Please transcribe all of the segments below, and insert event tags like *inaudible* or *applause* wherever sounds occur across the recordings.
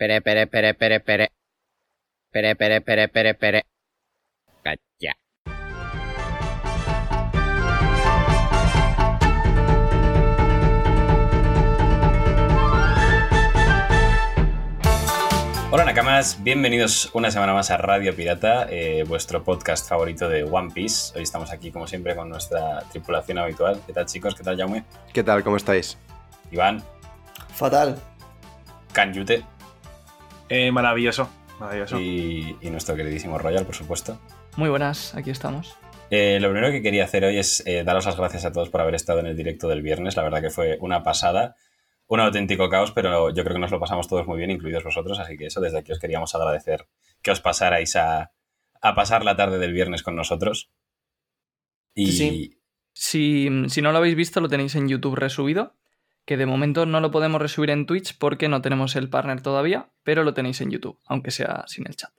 Pere, pere, pere, pere, pere. Pere, pere, pere, pere, pere. Calla. Hola Nakamas, bienvenidos una semana más a Radio Pirata, eh, vuestro podcast favorito de One Piece. Hoy estamos aquí como siempre con nuestra tripulación habitual. ¿Qué tal chicos? ¿Qué tal Jaume? ¿Qué tal? ¿Cómo estáis? Iván, Fatal. Kanyute Eh, maravilloso, maravilloso. y, y nuestro queridísimo Royal, por supuesto. Muy buenas, aquí estamos. Eh, lo primero que quería hacer hoy es eh, daros las gracias a todos por haber estado en el directo del viernes. La verdad que fue una pasada, un auténtico caos, pero yo creo que nos lo pasamos todos muy bien, incluidos vosotros. Así que eso, desde aquí os queríamos agradecer que os pasarais a, a pasar la tarde del viernes con nosotros. Y Sí, sí. Si, si no lo habéis visto, lo tenéis en YouTube resubido, que de momento no lo podemos resubir en Twitch porque no tenemos el partner todavía, pero lo tenéis en YouTube, aunque sea sin el chat.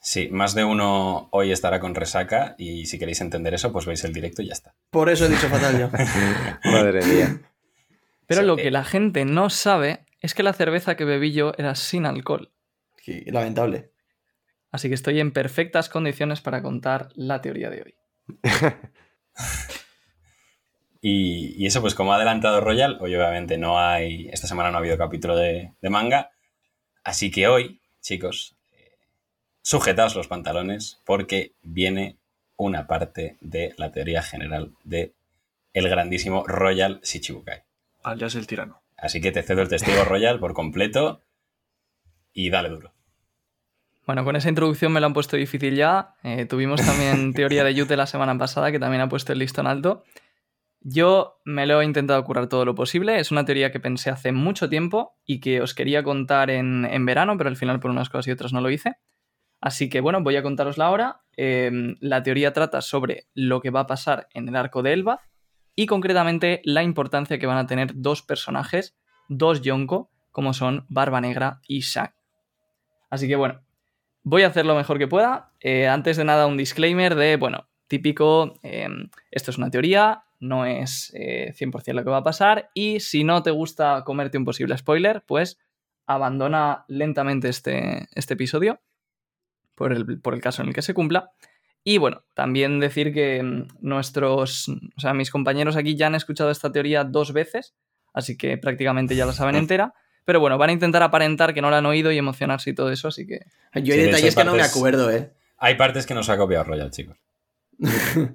sí, más de uno hoy estará con resaca y si queréis entender eso, pues veis el directo y ya está. Por eso he dicho fatal yo. *laughs* Madre mía. Pero Sí, lo eh. que la gente no sabe es que la cerveza que bebí yo era sin alcohol. Sí, lamentable. Así que estoy en perfectas condiciones para contar la teoría de hoy. *laughs* Y, y eso, pues como ha adelantado Royal, hoy obviamente no hay, esta semana no ha habido capítulo de, de manga, así que hoy, chicos, eh, sujetaos los pantalones porque viene una parte de la teoría general de el grandísimo Royal Shichibukai. Alias el tirano. Así que te cedo el testigo *laughs* Royal por completo y dale duro. Bueno, con esa introducción me lo han puesto difícil ya. Eh, tuvimos también teoría de Yute la semana pasada, que también ha puesto el listón alto. Yo me lo he intentado curar todo lo posible. Es una teoría que pensé hace mucho tiempo y que os quería contar en, en verano, pero al final por unas cosas y otras no lo hice. Así que bueno, voy a contarosla ahora. Eh, la teoría trata sobre lo que va a pasar en el arco de Elbaf y concretamente la importancia que van a tener dos personajes, dos Yonko, como son Barba Negra y Shaq. Así que bueno, voy a hacer lo mejor que pueda. Eh, antes de nada, un disclaimer de, bueno, típico, eh, esto es una teoría, no es eh, 100% lo que va a pasar y si no te gusta comerte un posible spoiler, pues abandona lentamente este, este episodio por el, por el caso en el que se cumpla. Y bueno, también decir que mm, nuestros, o sea, mis compañeros aquí ya han escuchado esta teoría dos veces, así que prácticamente ya la saben *laughs* entera. Pero bueno, van a intentar aparentar que no la han oído y emocionarse y todo eso, así que Yo hay Sí, detalles que no me acuerdo, ¿eh? Hay partes que nos ha copiado Royal, chicos.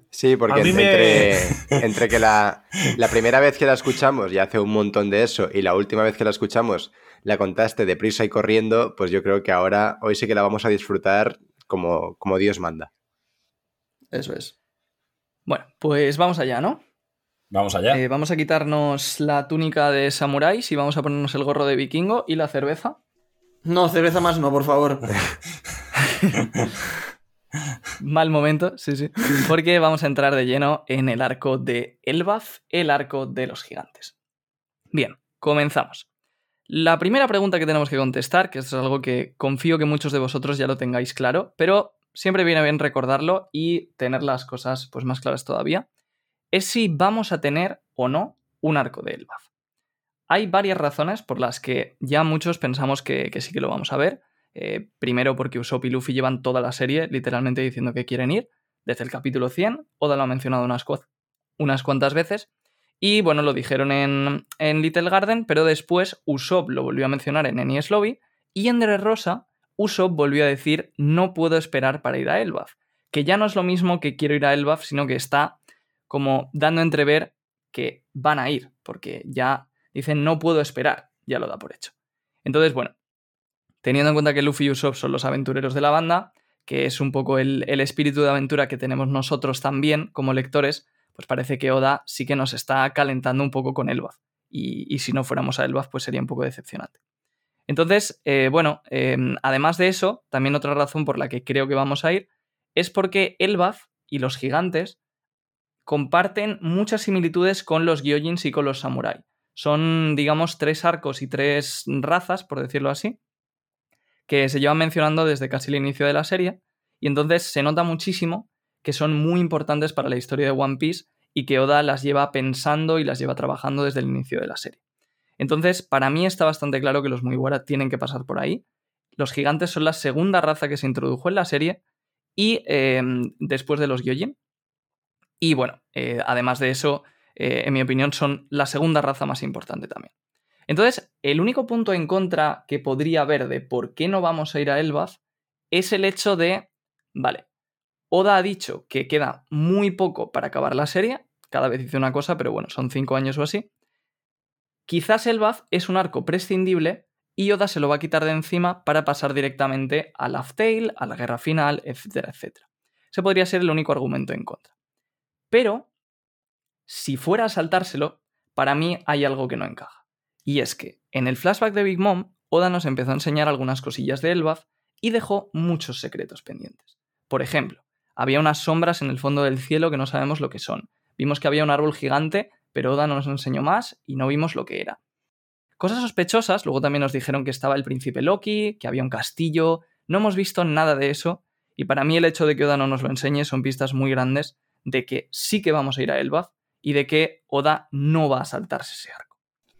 Sí, porque entre, entre que la, la primera vez que la escuchamos ya hace un montón de eso y la última vez que la escuchamos la contaste deprisa y corriendo, pues yo creo que ahora, hoy sí que la vamos a disfrutar como, como Dios manda. Eso es. Bueno, pues vamos allá, ¿no? Vamos allá. Eh, vamos a quitarnos la túnica de samuráis y vamos a ponernos el gorro de vikingo y la cerveza. No, cerveza más no, por favor. *laughs* *laughs* Mal momento, sí, sí. Porque vamos a entrar de lleno en el arco de Elbaf, el arco de los gigantes. Bien, comenzamos. La primera pregunta que tenemos que contestar, que esto es algo que confío que muchos de vosotros ya lo tengáis claro, pero siempre viene bien recordarlo y tener las cosas pues, más claras todavía, es si vamos a tener o no un arco de Elbaf. Hay varias razones por las que ya muchos pensamos que, que sí que lo vamos a ver. Eh, primero porque Usopp y Luffy llevan toda la serie literalmente diciendo que quieren ir, desde el capítulo 100, Oda lo ha mencionado unas, cua- unas cuantas veces, y bueno, lo dijeron en, en Little Garden, pero después Usopp lo volvió a mencionar en Enies Lobby, y en Dressrosa Usopp volvió a decir no puedo esperar para ir a Elbaf, que ya no es lo mismo que quiero ir a Elbaf, sino que está como dando a entrever que van a ir, porque ya dicen no puedo esperar, ya lo da por hecho. Entonces, bueno, teniendo en cuenta que Luffy y Usopp son los aventureros de la banda, que es un poco el, el espíritu de aventura que tenemos nosotros también como lectores, pues parece que Oda sí que nos está calentando un poco con Elbaf. Y, y si no fuéramos a Elbaf, pues sería un poco decepcionante. Entonces, eh, bueno, eh, además de eso, también otra razón por la que creo que vamos a ir es porque Elbaf y los gigantes comparten muchas similitudes con los Gyojins y con los samurai. Son, digamos, tres arcos y tres razas, por decirlo así, que se llevan mencionando desde casi el inicio de la serie, y entonces se nota muchísimo que son muy importantes para la historia de One Piece y que Oda las lleva pensando y las lleva trabajando desde el inicio de la serie. Entonces, para mí está bastante claro que los Mugiwara tienen que pasar por ahí. los gigantes son la segunda raza que se introdujo en la serie y eh, después de los Gyojin. Y bueno, eh, además de eso, eh, en mi opinión, son la segunda raza más importante también. Entonces, el único punto en contra que podría haber de por qué no vamos a ir a Elbaf es el hecho de, vale, Oda ha dicho que queda muy poco para acabar la serie, cada vez dice una cosa, pero bueno, son cinco años o así. Quizás Elbaf es un arco prescindible y Oda se lo va a quitar de encima para pasar directamente a Laugh Tale, a la guerra final, etcétera, etcétera. Ese podría ser el único argumento en contra. Pero, si fuera a saltárselo, para mí hay algo que no encaja. Y es que, en el flashback de Big Mom, Oda nos empezó a enseñar algunas cosillas de Elbaf y dejó muchos secretos pendientes. Por ejemplo, había unas sombras en el fondo del cielo que no sabemos lo que son. Vimos que había un árbol gigante, pero Oda no nos enseñó más y no vimos lo que era. Cosas sospechosas, luego también nos dijeron que estaba el príncipe Loki, que había un castillo, no hemos visto nada de eso, y para mí el hecho de que Oda no nos lo enseñe son pistas muy grandes de que sí que vamos a ir a Elbaf y de que Oda no va a saltarse ese arco.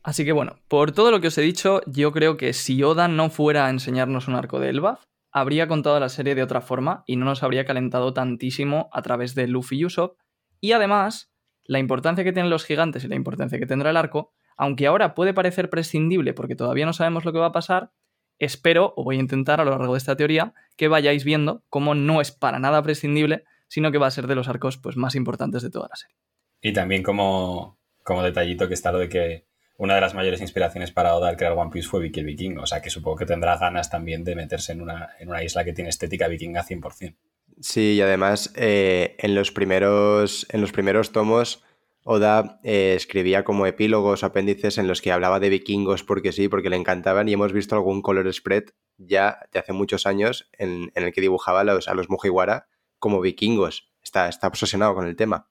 Así que bueno, por todo lo que os he dicho, yo creo que si Oda no fuera a enseñarnos un arco de Elbaf, habría contado la serie de otra forma y no nos habría calentado tantísimo a través de Luffy y Usopp. Y además, la importancia que tienen los gigantes y la importancia que tendrá el arco, aunque ahora puede parecer prescindible porque todavía no sabemos lo que va a pasar, espero, o voy a intentar a lo largo de esta teoría, que vayáis viendo cómo no es para nada prescindible, sino que va a ser de los arcos pues, más importantes de toda la serie. Y también como, como detallito que está lo de que una de las mayores inspiraciones para Oda al crear One Piece fue Vicky el Vikingo. O sea que supongo que tendrá ganas también de meterse en una, en una isla que tiene estética vikinga 100%. Sí, y además eh, en, los primeros, en los primeros tomos Oda eh, escribía como epílogos, apéndices en los que hablaba de vikingos porque sí, porque le encantaban y hemos visto algún color spread ya de hace muchos años en, en el que dibujaba a los, a los Mujiwara como vikingos. Está, está obsesionado con el tema.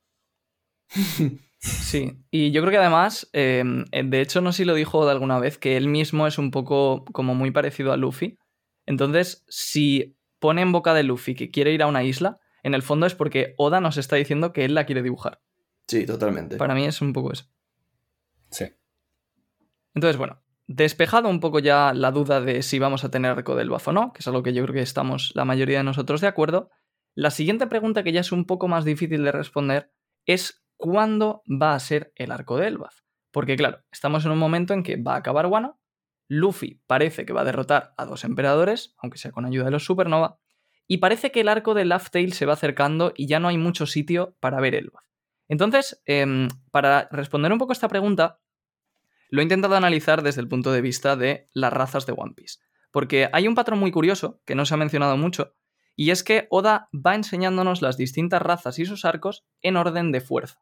*laughs* Sí, y yo creo que además, eh, de hecho, no sé si lo dijo de alguna vez, que él mismo es un poco como muy parecido a Luffy. Entonces, si pone en boca de Luffy que quiere ir a una isla, en el fondo es porque Oda nos está diciendo que él la quiere dibujar. Sí, totalmente. Para mí es un poco eso. Sí. Entonces, bueno, despejado un poco ya la duda de si vamos a tener arco del bafo o no, que es algo que yo creo que estamos la mayoría de nosotros de acuerdo, la siguiente pregunta que ya es un poco más difícil de responder es cuándo va a ser el arco de Elbaf. Porque claro, estamos en un momento en que va a acabar Wano, Luffy parece que va a derrotar a dos emperadores, aunque sea con ayuda de los Supernova, y parece que el arco de Laugh Tale se va acercando y ya no hay mucho sitio para ver Elbaf. Entonces, em, para responder un poco esta pregunta, lo he intentado analizar desde el punto de vista de las razas de One Piece. Porque hay un patrón muy curioso, que no se ha mencionado mucho, y es que Oda va enseñándonos las distintas razas y sus arcos en orden de fuerza.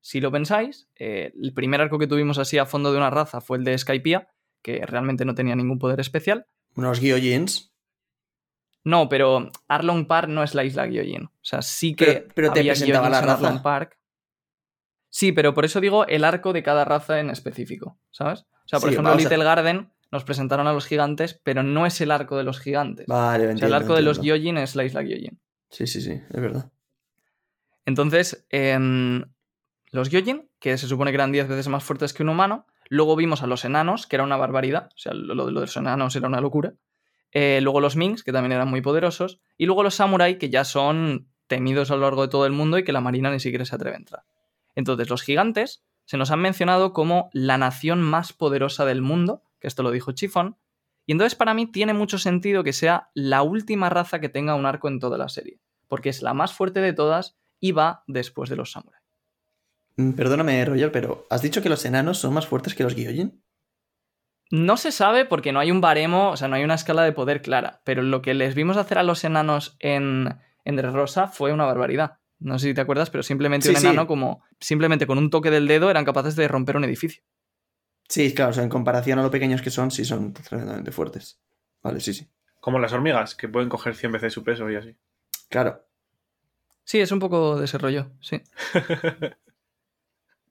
Si lo pensáis, eh, el primer arco que tuvimos así a fondo de una raza fue el de Skypiea, que realmente no tenía ningún poder especial. Unos Gyojins. No, pero Arlong Park no es la isla Gyojin. O sea, sí que Pero- pero te había presentaba la en Arlong raza. Park. Sí, pero por eso digo el arco de cada raza en específico, ¿sabes? O sea, por Sí, ejemplo, a- Little Garden nos presentaron a los gigantes, pero no es el arco de los gigantes. Vale, o sea, el entiendo, arco de los entiendo. Gyojin es la isla Gyojin. Sí, sí, sí, es verdad. Entonces, em, los Gyojin, que se supone que eran 10 veces más fuertes que un humano. Luego vimos a los enanos, que era una barbaridad. O sea, lo, lo de los enanos era una locura. Eh, luego los Minks, que también eran muy poderosos. Y luego los Samurai, que ya son temidos a lo largo de todo el mundo y que la marina ni siquiera se atreve a entrar. Entonces, los gigantes se nos han mencionado como la nación más poderosa del mundo, que esto lo dijo Chifón. Y entonces, para mí, tiene mucho sentido que sea la última raza que tenga un arco en toda la serie. Porque es la más fuerte de todas y va después de los Samurai. Mm, Perdóname, Roger, pero ¿has dicho que los enanos son más fuertes que los Gyojin? No se sabe porque no hay un baremo, o sea, no hay una escala de poder clara, pero lo que les vimos hacer a los enanos en, en Dressrosa fue una barbaridad. No sé si te acuerdas, pero simplemente Sí, un sí. enano como simplemente con un toque del dedo eran capaces de romper un edificio. Sí, claro, o sea, en comparación a lo pequeños que son, sí son tremendamente fuertes. Vale, sí, sí. Como las hormigas, que pueden coger 100 veces su peso y así. Claro. Sí, es un poco de ese rollo, sí. *laughs*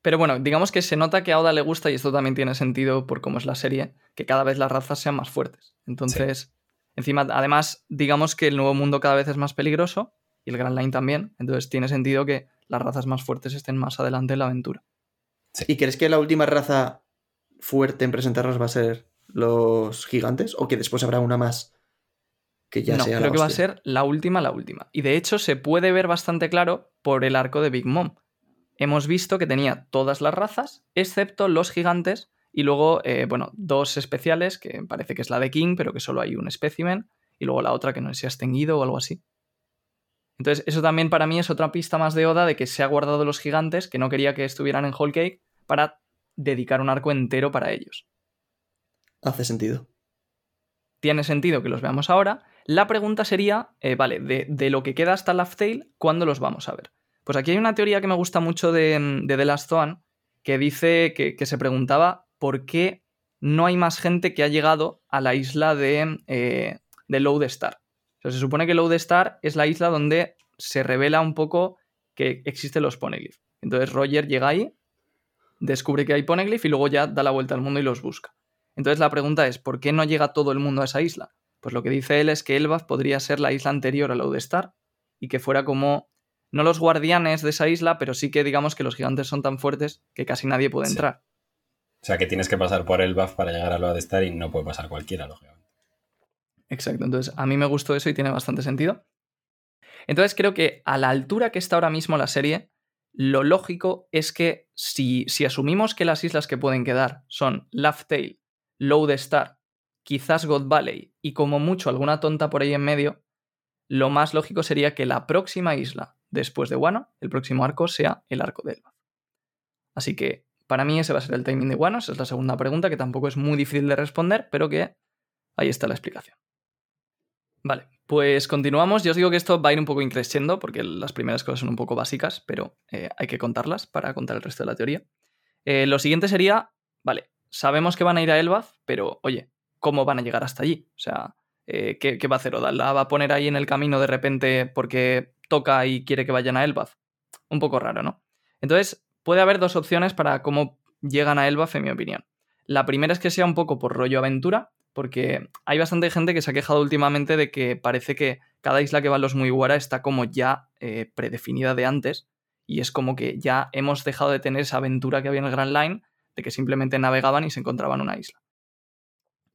Pero bueno, digamos que se nota que a Oda le gusta, y esto también tiene sentido por cómo es la serie, que cada vez las razas sean más fuertes. Entonces, encima, además, digamos que el nuevo mundo cada vez es más peligroso, y el Grand Line también, entonces tiene sentido que las razas más fuertes estén más adelante en la aventura. ¿Y crees que la última raza fuerte en presentarnos va a ser los gigantes? ¿O que después habrá una más que ya no, sea creo la que va a ser la última, la última. Y de hecho se puede ver bastante claro por el arco de Big Mom. Hemos visto que tenía todas las razas, excepto los gigantes, y luego, eh, bueno, dos especiales, que parece que es la de King, pero que solo hay un espécimen, y luego la otra que no sé si ha extinguido o algo así. Entonces, eso también para mí es otra pista más de Oda de que se ha guardado los gigantes, que no quería que estuvieran en Whole Cake, para dedicar un arco entero para ellos. Hace sentido. tiene sentido que los veamos ahora. La pregunta sería, eh, vale, de, de lo que queda hasta Laugh Tale, ¿cuándo los vamos a ver? Pues aquí hay una teoría que me gusta mucho de, de The Last Zoan, que dice que, que se preguntaba por qué no hay más gente que ha llegado a la isla de, eh, de Lodestar. O sea, se supone que Lodestar es la isla donde se revela un poco que existen los Poneglyph. Entonces Roger llega ahí, descubre que hay Poneglyph y luego ya da la vuelta al mundo y los busca. Entonces la pregunta es, ¿por qué no llega todo el mundo a esa isla? Pues lo que dice él es que Elbaf podría ser la isla anterior a Lodestar y que fuera como, no los guardianes de esa isla, pero sí que digamos que los gigantes son tan fuertes que casi nadie puede Sí. entrar. O sea que tienes que pasar por el buff para llegar a lo de estar y no puede pasar cualquiera, lógicamente. Exacto, entonces a mí me gustó eso y tiene bastante sentido. Entonces creo que a la altura que está ahora mismo la serie, lo lógico es que si, si asumimos que las islas que pueden quedar son Laugh Tale, Lodestar, quizás God Valley y como mucho alguna tonta por ahí en medio, lo más lógico sería que la próxima isla después de Wano, el próximo arco, sea el arco de Elbaf. Así que para mí ese va a ser el timing de Wano, esa es la segunda pregunta que tampoco es muy difícil de responder, pero que ahí está la explicación. Vale, pues continuamos. Yo os digo que esto va a ir un poco increciendo porque las primeras cosas son un poco básicas, pero eh, hay que contarlas para contar el resto de la teoría. Eh, lo siguiente sería, vale, sabemos que van a ir a Elbaf, pero oye, ¿cómo van a llegar hasta allí? O sea, eh, ¿qué, qué va a hacer Oda? ¿La va a poner ahí en el camino de repente porque toca y quiere que vayan a Elbaf? Un poco raro, ¿no? Entonces, puede haber dos opciones para cómo llegan a Elbaf, en mi opinión. La primera es que sea un poco por rollo aventura, porque hay bastante gente que se ha quejado últimamente de que parece que cada isla que van los Mugiwara está como ya eh, predefinida de antes y es como que ya hemos dejado de tener esa aventura que había en el Grand Line de que simplemente navegaban y se encontraban una isla.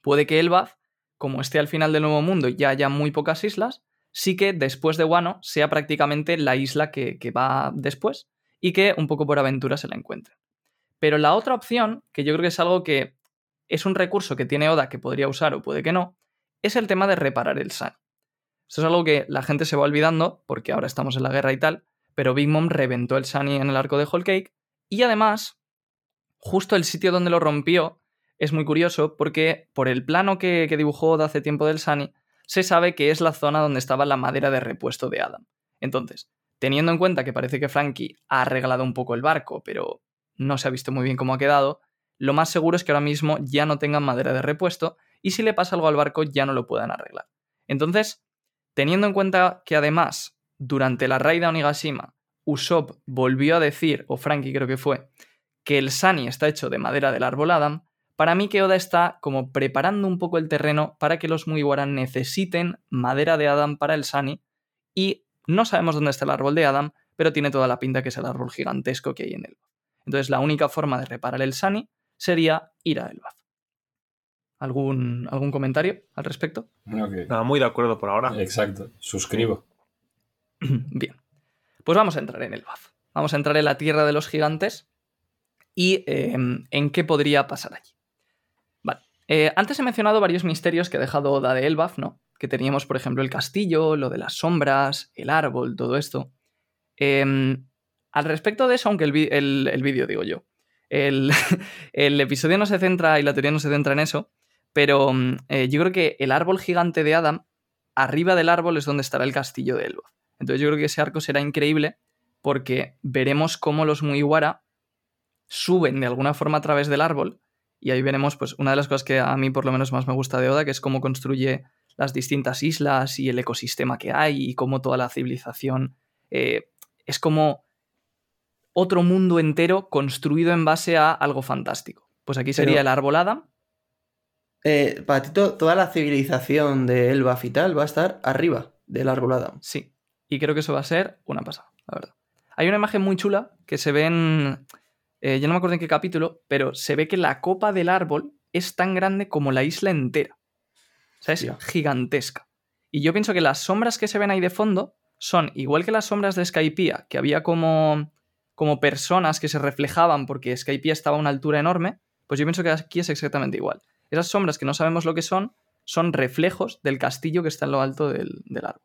Puede que Elbaf, como esté al final del Nuevo Mundo y ya haya muy pocas islas, sí que después de Wano sea prácticamente la isla que, que va después y que un poco por aventura se la encuentren. Pero la otra opción, que yo creo que es algo que es un recurso que tiene Oda que podría usar o puede que no, es el tema de reparar el Sani. Esto es algo que la gente se va olvidando porque ahora estamos en la guerra y tal, pero Big Mom reventó el Sani en el arco de Whole Cake y además, justo el sitio donde lo rompió es muy curioso porque por el plano que, dibujó Oda hace tiempo del Sani, se sabe que es la zona donde estaba la madera de repuesto de Adam. Entonces, teniendo en cuenta que parece que Frankie ha arreglado un poco el barco, pero no se ha visto muy bien cómo ha quedado, lo más seguro es que ahora mismo ya no tengan madera de repuesto y si le pasa algo al barco ya no lo puedan arreglar. Entonces, teniendo en cuenta que además, durante la raid a Onigashima, Usopp volvió a decir, o Frankie creo que fue, que el Sani está hecho de madera del árbol Adam, para mí que Oda está como preparando un poco el terreno para que los Mugiwara necesiten madera de Adam para el Sani y no sabemos dónde está el árbol de Adam, pero tiene toda la pinta que es el árbol gigantesco que hay en él. Entonces la única forma de reparar el Sani sería ir a Elbaf. ¿Algún, ¿Algún comentario al respecto? Nada, muy de acuerdo por ahora. Exacto, suscribo. *clears throat* Bien. Pues vamos a entrar en Elbaf. Vamos a entrar en la tierra de los gigantes y eh, en qué podría pasar allí. Vale. Eh, antes he mencionado varios misterios que ha dejado Oda de Elbaf, ¿no? Que teníamos, por ejemplo, el castillo, lo de las sombras, el árbol, todo esto. Eh, al respecto de eso, aunque el, el- el vídeo, digo yo, el, *laughs* el episodio no se centra y la teoría no se centra en eso, pero mm, eh, yo creo que el árbol gigante de Adam, arriba del árbol es donde estará el castillo de Elbaf. Entonces yo creo que ese arco será increíble porque veremos cómo los Mugiwara suben de alguna forma a través del árbol y ahí veremos pues una de las cosas que a mí por lo menos más me gusta de Oda, que es cómo construye las distintas islas y el ecosistema que hay y cómo toda la civilización eh, es como otro mundo entero construido en base a algo fantástico. Pues aquí sería Pero- el árbol Adam. Eh, para ti, to- toda la civilización de Elbaf y tal va a estar arriba del árbol Adam. Sí. Y creo que eso va a ser una pasada, la verdad. Hay una imagen muy chula que se ve en. eh, yo no me acuerdo en qué capítulo, pero se ve que la copa del árbol es tan grande como la isla entera. O sea, es gigantesca. Y yo pienso que las sombras que se ven ahí de fondo son igual que las sombras de Skypiea, que había como, como personas que se reflejaban porque Skypiea estaba a una altura enorme, pues yo pienso que aquí es exactamente igual. Esas sombras que no sabemos lo que son, son reflejos del castillo que está en lo alto del, del árbol.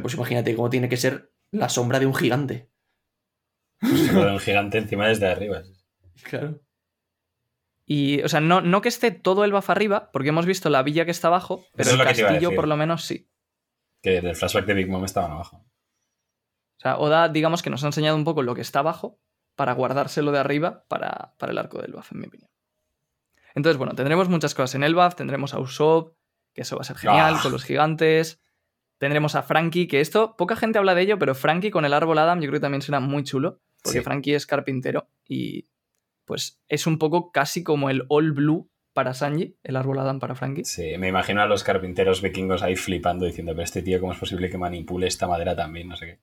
Pues imagínate cómo tiene que ser la sombra de un gigante. Un gigante encima desde arriba. Claro. Y, o sea, no, no que esté todo el buff arriba, porque hemos visto la villa que está abajo, pero Eso el castillo por lo menos sí. Que del flashback de Big Mom estaban abajo. O sea, Oda, digamos que nos ha enseñado un poco lo que está abajo para guardárselo de arriba para, para el arco del buff, en mi opinión. Entonces, bueno, tendremos muchas cosas en el buff, tendremos a Usopp, que eso va a ser genial, Ah. con los gigantes. Tendremos a Frankie, que esto, poca gente habla de ello, pero Frankie con el árbol Adam yo creo que también será muy chulo, porque Sí. Frankie es carpintero y pues es un poco casi como el All Blue para Sanji, el árbol Adam para Frankie. Sí, me imagino a los carpinteros vikingos ahí flipando diciendo, pero este tío, ¿cómo es posible que manipule esta madera también? No sé qué.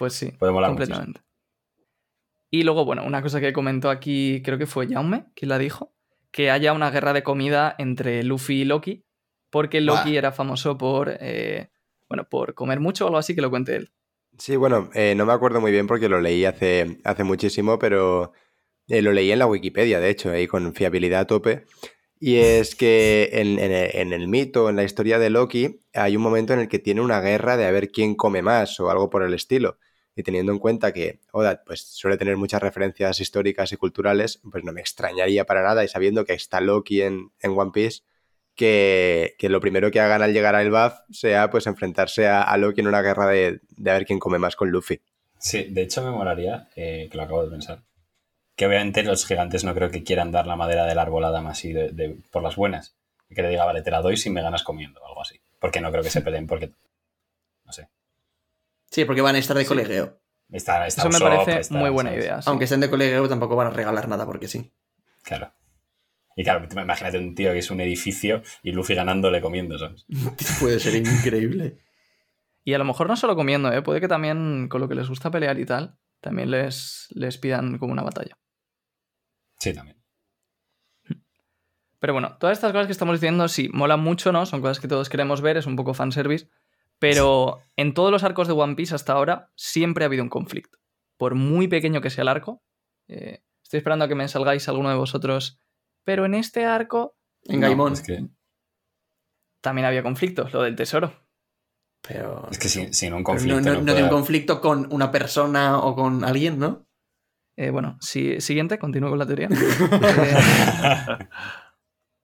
Pues sí, completamente. Y luego, bueno, una cosa que comentó aquí, creo que fue Jaume, quien la dijo, que haya una guerra de comida entre Luffy y Loki, porque Loki era famoso por, eh, bueno, por comer mucho o algo así, que lo cuente él. Sí, bueno, eh, no me acuerdo muy bien porque lo leí hace, hace muchísimo, pero eh, lo leí en la Wikipedia, de hecho, ahí con fiabilidad a tope. Y es que en, en el- en el mito, en la historia de Loki, hay un momento en el que tiene una guerra de a ver quién come más o algo por el estilo. Y teniendo en cuenta que Oda pues, suele tener muchas referencias históricas y culturales, pues no me extrañaría para nada. Y sabiendo que está Loki en, en One Piece, que, que lo primero que hagan al llegar al BAF sea pues enfrentarse a, a Loki en una guerra de, de a ver quién come más con Luffy. Sí, de hecho me molaría, eh, que lo acabo de pensar, que obviamente los gigantes no creo que quieran dar la madera del árbol Adam así de, de- por las buenas. Y que le diga, vale, te la doy si me ganas comiendo o algo así. Porque no creo que se peleen porque... No sé. Sí, porque van a estar de colegio. Está, está Eso me parece está, muy buena ¿sabes? idea. sí. Aunque estén de colegio, tampoco van a regalar nada porque sí. Claro. Y claro, imagínate un tío que es un edificio y Luffy ganándole comiendo, ¿sabes? *laughs* Puede ser increíble. Y a lo mejor no solo comiendo, ¿eh? puede que también con lo que les gusta pelear y tal, también les, les pidan como una batalla. Sí, también. Pero bueno, todas estas cosas que estamos diciendo, sí, molan mucho, ¿no? Son cosas que todos queremos ver, es un poco fanservice. Pero en todos los arcos de One Piece hasta ahora siempre ha habido un conflicto. Por muy pequeño que sea el arco. eh, estoy esperando a que me salgáis alguno de vosotros. Pero en este arco En No, Gaimon. es que, también había conflictos, lo del tesoro. Pero. es que sin, sin un conflicto no, no- no no puede de un conflicto con una persona o con alguien, ¿no? Eh, bueno, si- siguiente, continúo con la teoría. *laughs* Eh,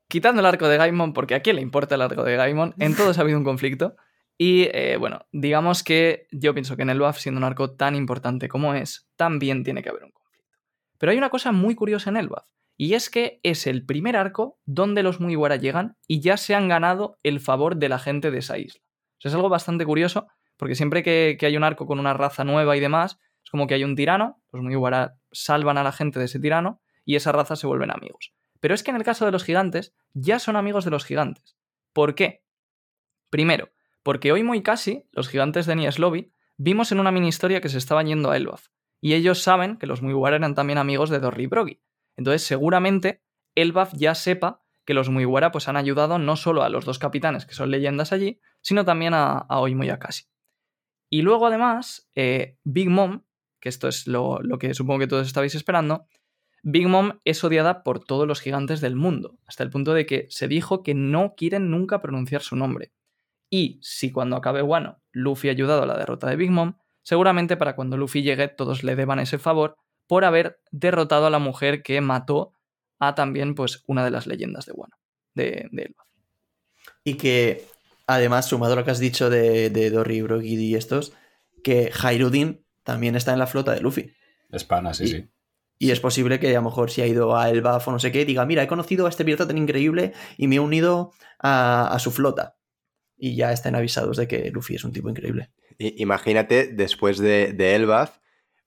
quitando el arco de Gaimon, porque a quién le importa el arco de Gaimon, en todos ha habido un conflicto. Y eh, bueno, digamos que yo pienso que en el BAF, siendo un arco tan importante como es, también tiene que haber un conflicto. Pero hay una cosa muy curiosa en el BAF, y es que es el primer arco donde los Mugiwara llegan y ya se han ganado el favor de la gente de esa isla. Es algo bastante curioso, porque siempre que, que hay un arco con una raza nueva y demás, es como que hay un tirano, los Mugiwara salvan a la gente de ese tirano y esa raza se vuelven amigos. Pero es que en el caso de los gigantes, ya son amigos de los gigantes. ¿Por qué? Primero, porque hoy muy casi, los gigantes de Enies Lobby, vimos en una mini historia que se estaban yendo a Elbaf. Y ellos saben que los Mugiwara eran también amigos de Dorry y Brogy. Entonces, seguramente, Elbaf ya sepa que los Mugiwara pues, han ayudado no solo a los dos capitanes, que son leyendas allí, sino también a, a Oimo y. Y luego, además, eh, Big Mom, que esto es lo, lo que supongo que todos estabais esperando, Big Mom es odiada por todos los gigantes del mundo, hasta el punto de que se dijo que no quieren nunca pronunciar su nombre. Y si cuando acabe Wano Luffy ha ayudado a la derrota de Big Mom, seguramente para cuando Luffy llegue todos le deban ese favor por haber derrotado a la mujer que mató a también pues una de las leyendas de Wano, de, de Elbaf. Y que, además, sumado a lo que has dicho de, de Dory, Brogy y estos, que Hairudin también está en la flota de Luffy. Es pana, sí, Y- sí. Y es posible que a lo mejor si ha ido a Elbaf o no sé qué, diga, mira, he conocido a este pirata tan increíble y me he unido a, a su flota. Y ya estén avisados de que Luffy es un tipo increíble. Imagínate, después de, de Elbaf,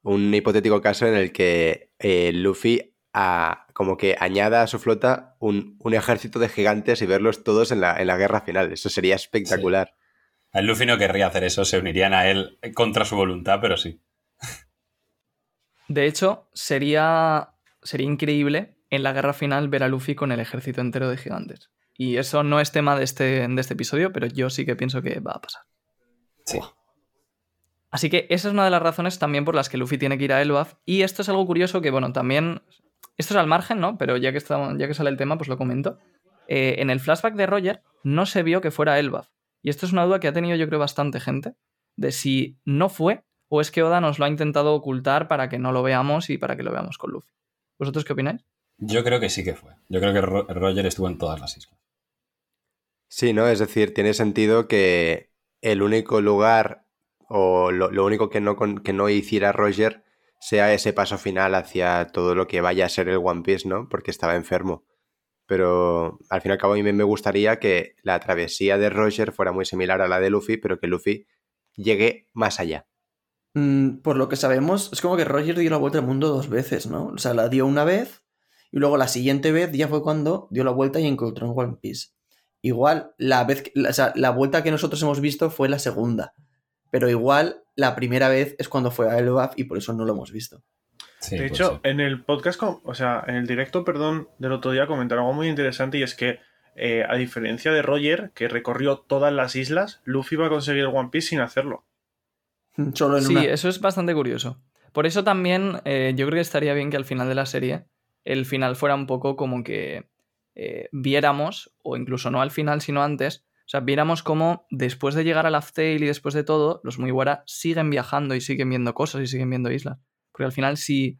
un hipotético caso en el que eh, Luffy a- como que añada a su flota un, un ejército de gigantes y verlos todos en la, en la guerra final. Eso sería espectacular. A Luffy no querría hacer eso, se unirían a él contra su voluntad, pero sí. De hecho, sería, sería increíble en la guerra final ver a Luffy con el ejército entero de gigantes. Y eso no es tema de este, de este episodio, pero yo sí que pienso que va a pasar. Sí. Así que esa es una de las razones también por las que Luffy tiene que ir a Elbaf. Y esto es algo curioso que, bueno, también. Esto es al margen, ¿no? Pero ya que, está- ya que sale el tema, pues lo comento. Eh, en el flashback de Roger no se vio que fuera Elbaf. Y esto es una duda que ha tenido, yo creo, bastante gente. De si no fue o es que Oda nos lo ha intentado ocultar para que no lo veamos y para que lo veamos con Luffy. ¿Vosotros qué opináis? Yo creo que sí que fue. Yo creo que Ro- Roger estuvo en todas las islas. Sí, ¿no? Es decir, tiene sentido que el único lugar o lo, lo único que no, que no hiciera Roger sea ese paso final hacia todo lo que vaya a ser el One Piece, ¿no? Porque estaba enfermo. Pero al fin y al cabo a mí me gustaría que la travesía de Roger fuera muy similar a la de Luffy, pero que Luffy llegue más allá. Mm, por lo que sabemos, es como que Roger dio la vuelta al mundo dos veces, ¿no? O sea, la dio una vez y luego la siguiente vez ya fue cuando dio la vuelta y encontró en One Piece. Igual, la vez, que- la, o sea, la vuelta que nosotros hemos visto fue la segunda. Pero igual, la primera vez es cuando fue a Elbaf y por eso no lo hemos visto. Sí, de puede hecho, ser. en el podcast, o sea, en el directo, perdón, del otro día comentaron algo muy interesante y es que, eh, a diferencia de Roger, que recorrió todas las islas, Luffy va a conseguir el One Piece sin hacerlo. *laughs* Solo en Sí, una. eso es bastante curioso. Por eso también eh, yo creo que estaría bien que al final de la serie el final fuera un poco como que eh, viéramos, o incluso no al final, sino antes, o sea, viéramos cómo después de llegar a Laugh Tale y después de todo, los Mugiwara siguen viajando y siguen viendo cosas y siguen viendo islas. Porque al final sí...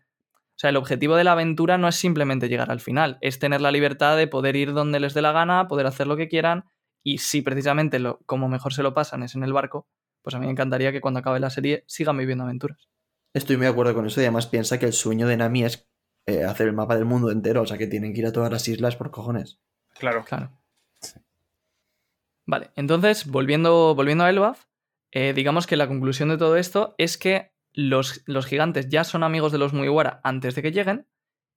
O sea, el objetivo de la aventura no es simplemente llegar al final, es tener la libertad de poder ir donde les dé la gana, poder hacer lo que quieran, y si precisamente lo, como mejor se lo pasan es en el barco, pues a mí me encantaría que cuando acabe la serie sigan viviendo aventuras. Estoy muy de acuerdo con eso y además piensa que el sueño de Nami es eh, hacer el mapa del mundo entero, o sea que tienen que ir a todas las islas por cojones. Claro. Claro. Vale, entonces, volviendo, volviendo a Elbaf, eh, digamos que la conclusión de todo esto es que los, los gigantes ya son amigos de los Mugiwara antes de que lleguen,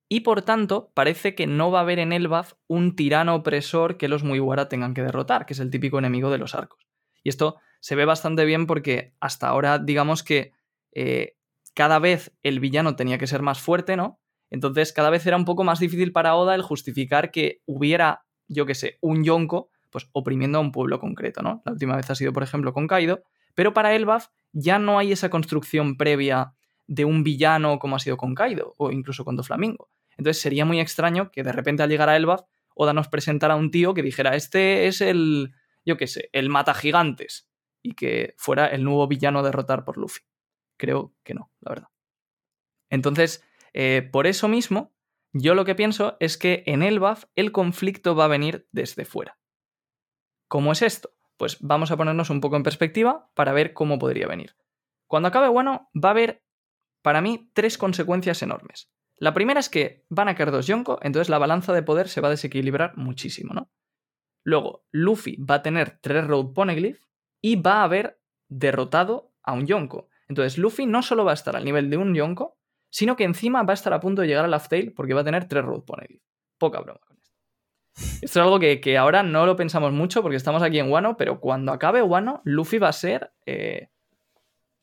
y por tanto parece que no va a haber en Elbaf un tirano opresor que los Mugiwara tengan que derrotar, que es el típico enemigo de los arcos. Y esto se ve bastante bien porque hasta ahora, digamos que eh, cada vez el villano tenía que ser más fuerte, ¿no? Entonces cada vez era un poco más difícil para Oda el justificar que hubiera, yo qué sé, un Yonko, pues oprimiendo a un pueblo concreto, ¿no? La última vez ha sido, por ejemplo, con Kaido, pero para Elbaf ya no hay esa construcción previa de un villano como ha sido con Kaido o incluso con Doflamingo. Entonces sería muy extraño que de repente al llegar a Elbaf Oda nos presentara a un tío que dijera, este es el, yo qué sé, el mata gigantes y que fuera el nuevo villano a derrotar por Luffy. Creo que no, la verdad. Entonces, eh, por eso mismo, yo lo que pienso es que en Elbaf el conflicto va a venir desde fuera. ¿Cómo es esto? Pues vamos a ponernos un poco en perspectiva para ver cómo podría venir. Cuando acabe bueno, va a haber, para mí, tres consecuencias enormes. La primera es que van a caer dos Yonko, entonces la balanza de poder se va a desequilibrar muchísimo, ¿no? Luego, Luffy va a tener tres Road Poneglyph y va a haber derrotado a un Yonko. Entonces, Luffy no solo va a estar al nivel de un Yonko, sino que encima va a estar a punto de llegar a Laugh Tale porque va a tener tres Road Poneglyph. Poca broma con esto. Esto es algo que, que ahora no lo pensamos mucho porque estamos aquí en Wano, pero cuando acabe Wano, Luffy va a ser eh,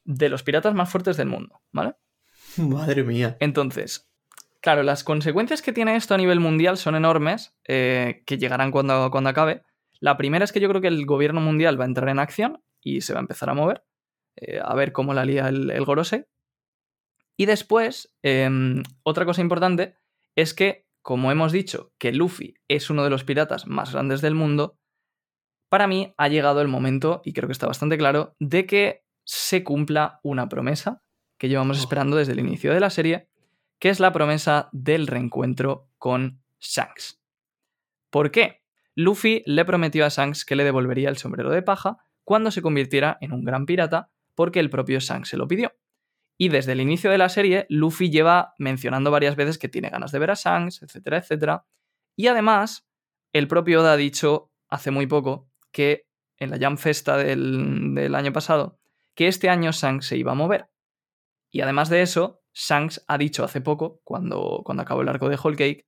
de los piratas más fuertes del mundo, ¿vale? *laughs* Madre mía. Entonces, claro, las consecuencias que tiene esto a nivel mundial son enormes, eh, que llegarán cuando, cuando acabe. La primera es que yo creo que el gobierno mundial va a entrar en acción y se va a empezar a mover, eh, a ver cómo la lía el, el Gorosei. Y después, eh, otra cosa importante es que, como hemos dicho, que Luffy es uno de los piratas más grandes del mundo, para mí ha llegado el momento, y creo que está bastante claro, de que se cumpla una promesa que llevamos Oh. esperando desde el inicio de la serie, que es la promesa del reencuentro con Shanks. ¿Por qué? Luffy le prometió a Shanks que le devolvería el sombrero de paja cuando se convirtiera en un gran pirata, porque el propio Shanks se lo pidió. Y desde el inicio de la serie, Luffy lleva mencionando varias veces que tiene ganas de ver a Shanks, etcétera, etcétera. Y además, el propio Oda ha dicho hace muy poco que en la Jam Festa del, del año pasado, que este año Shanks se iba a mover. Y además de eso, Shanks ha dicho hace poco, cuando, cuando acabó el arco de Whole Cake,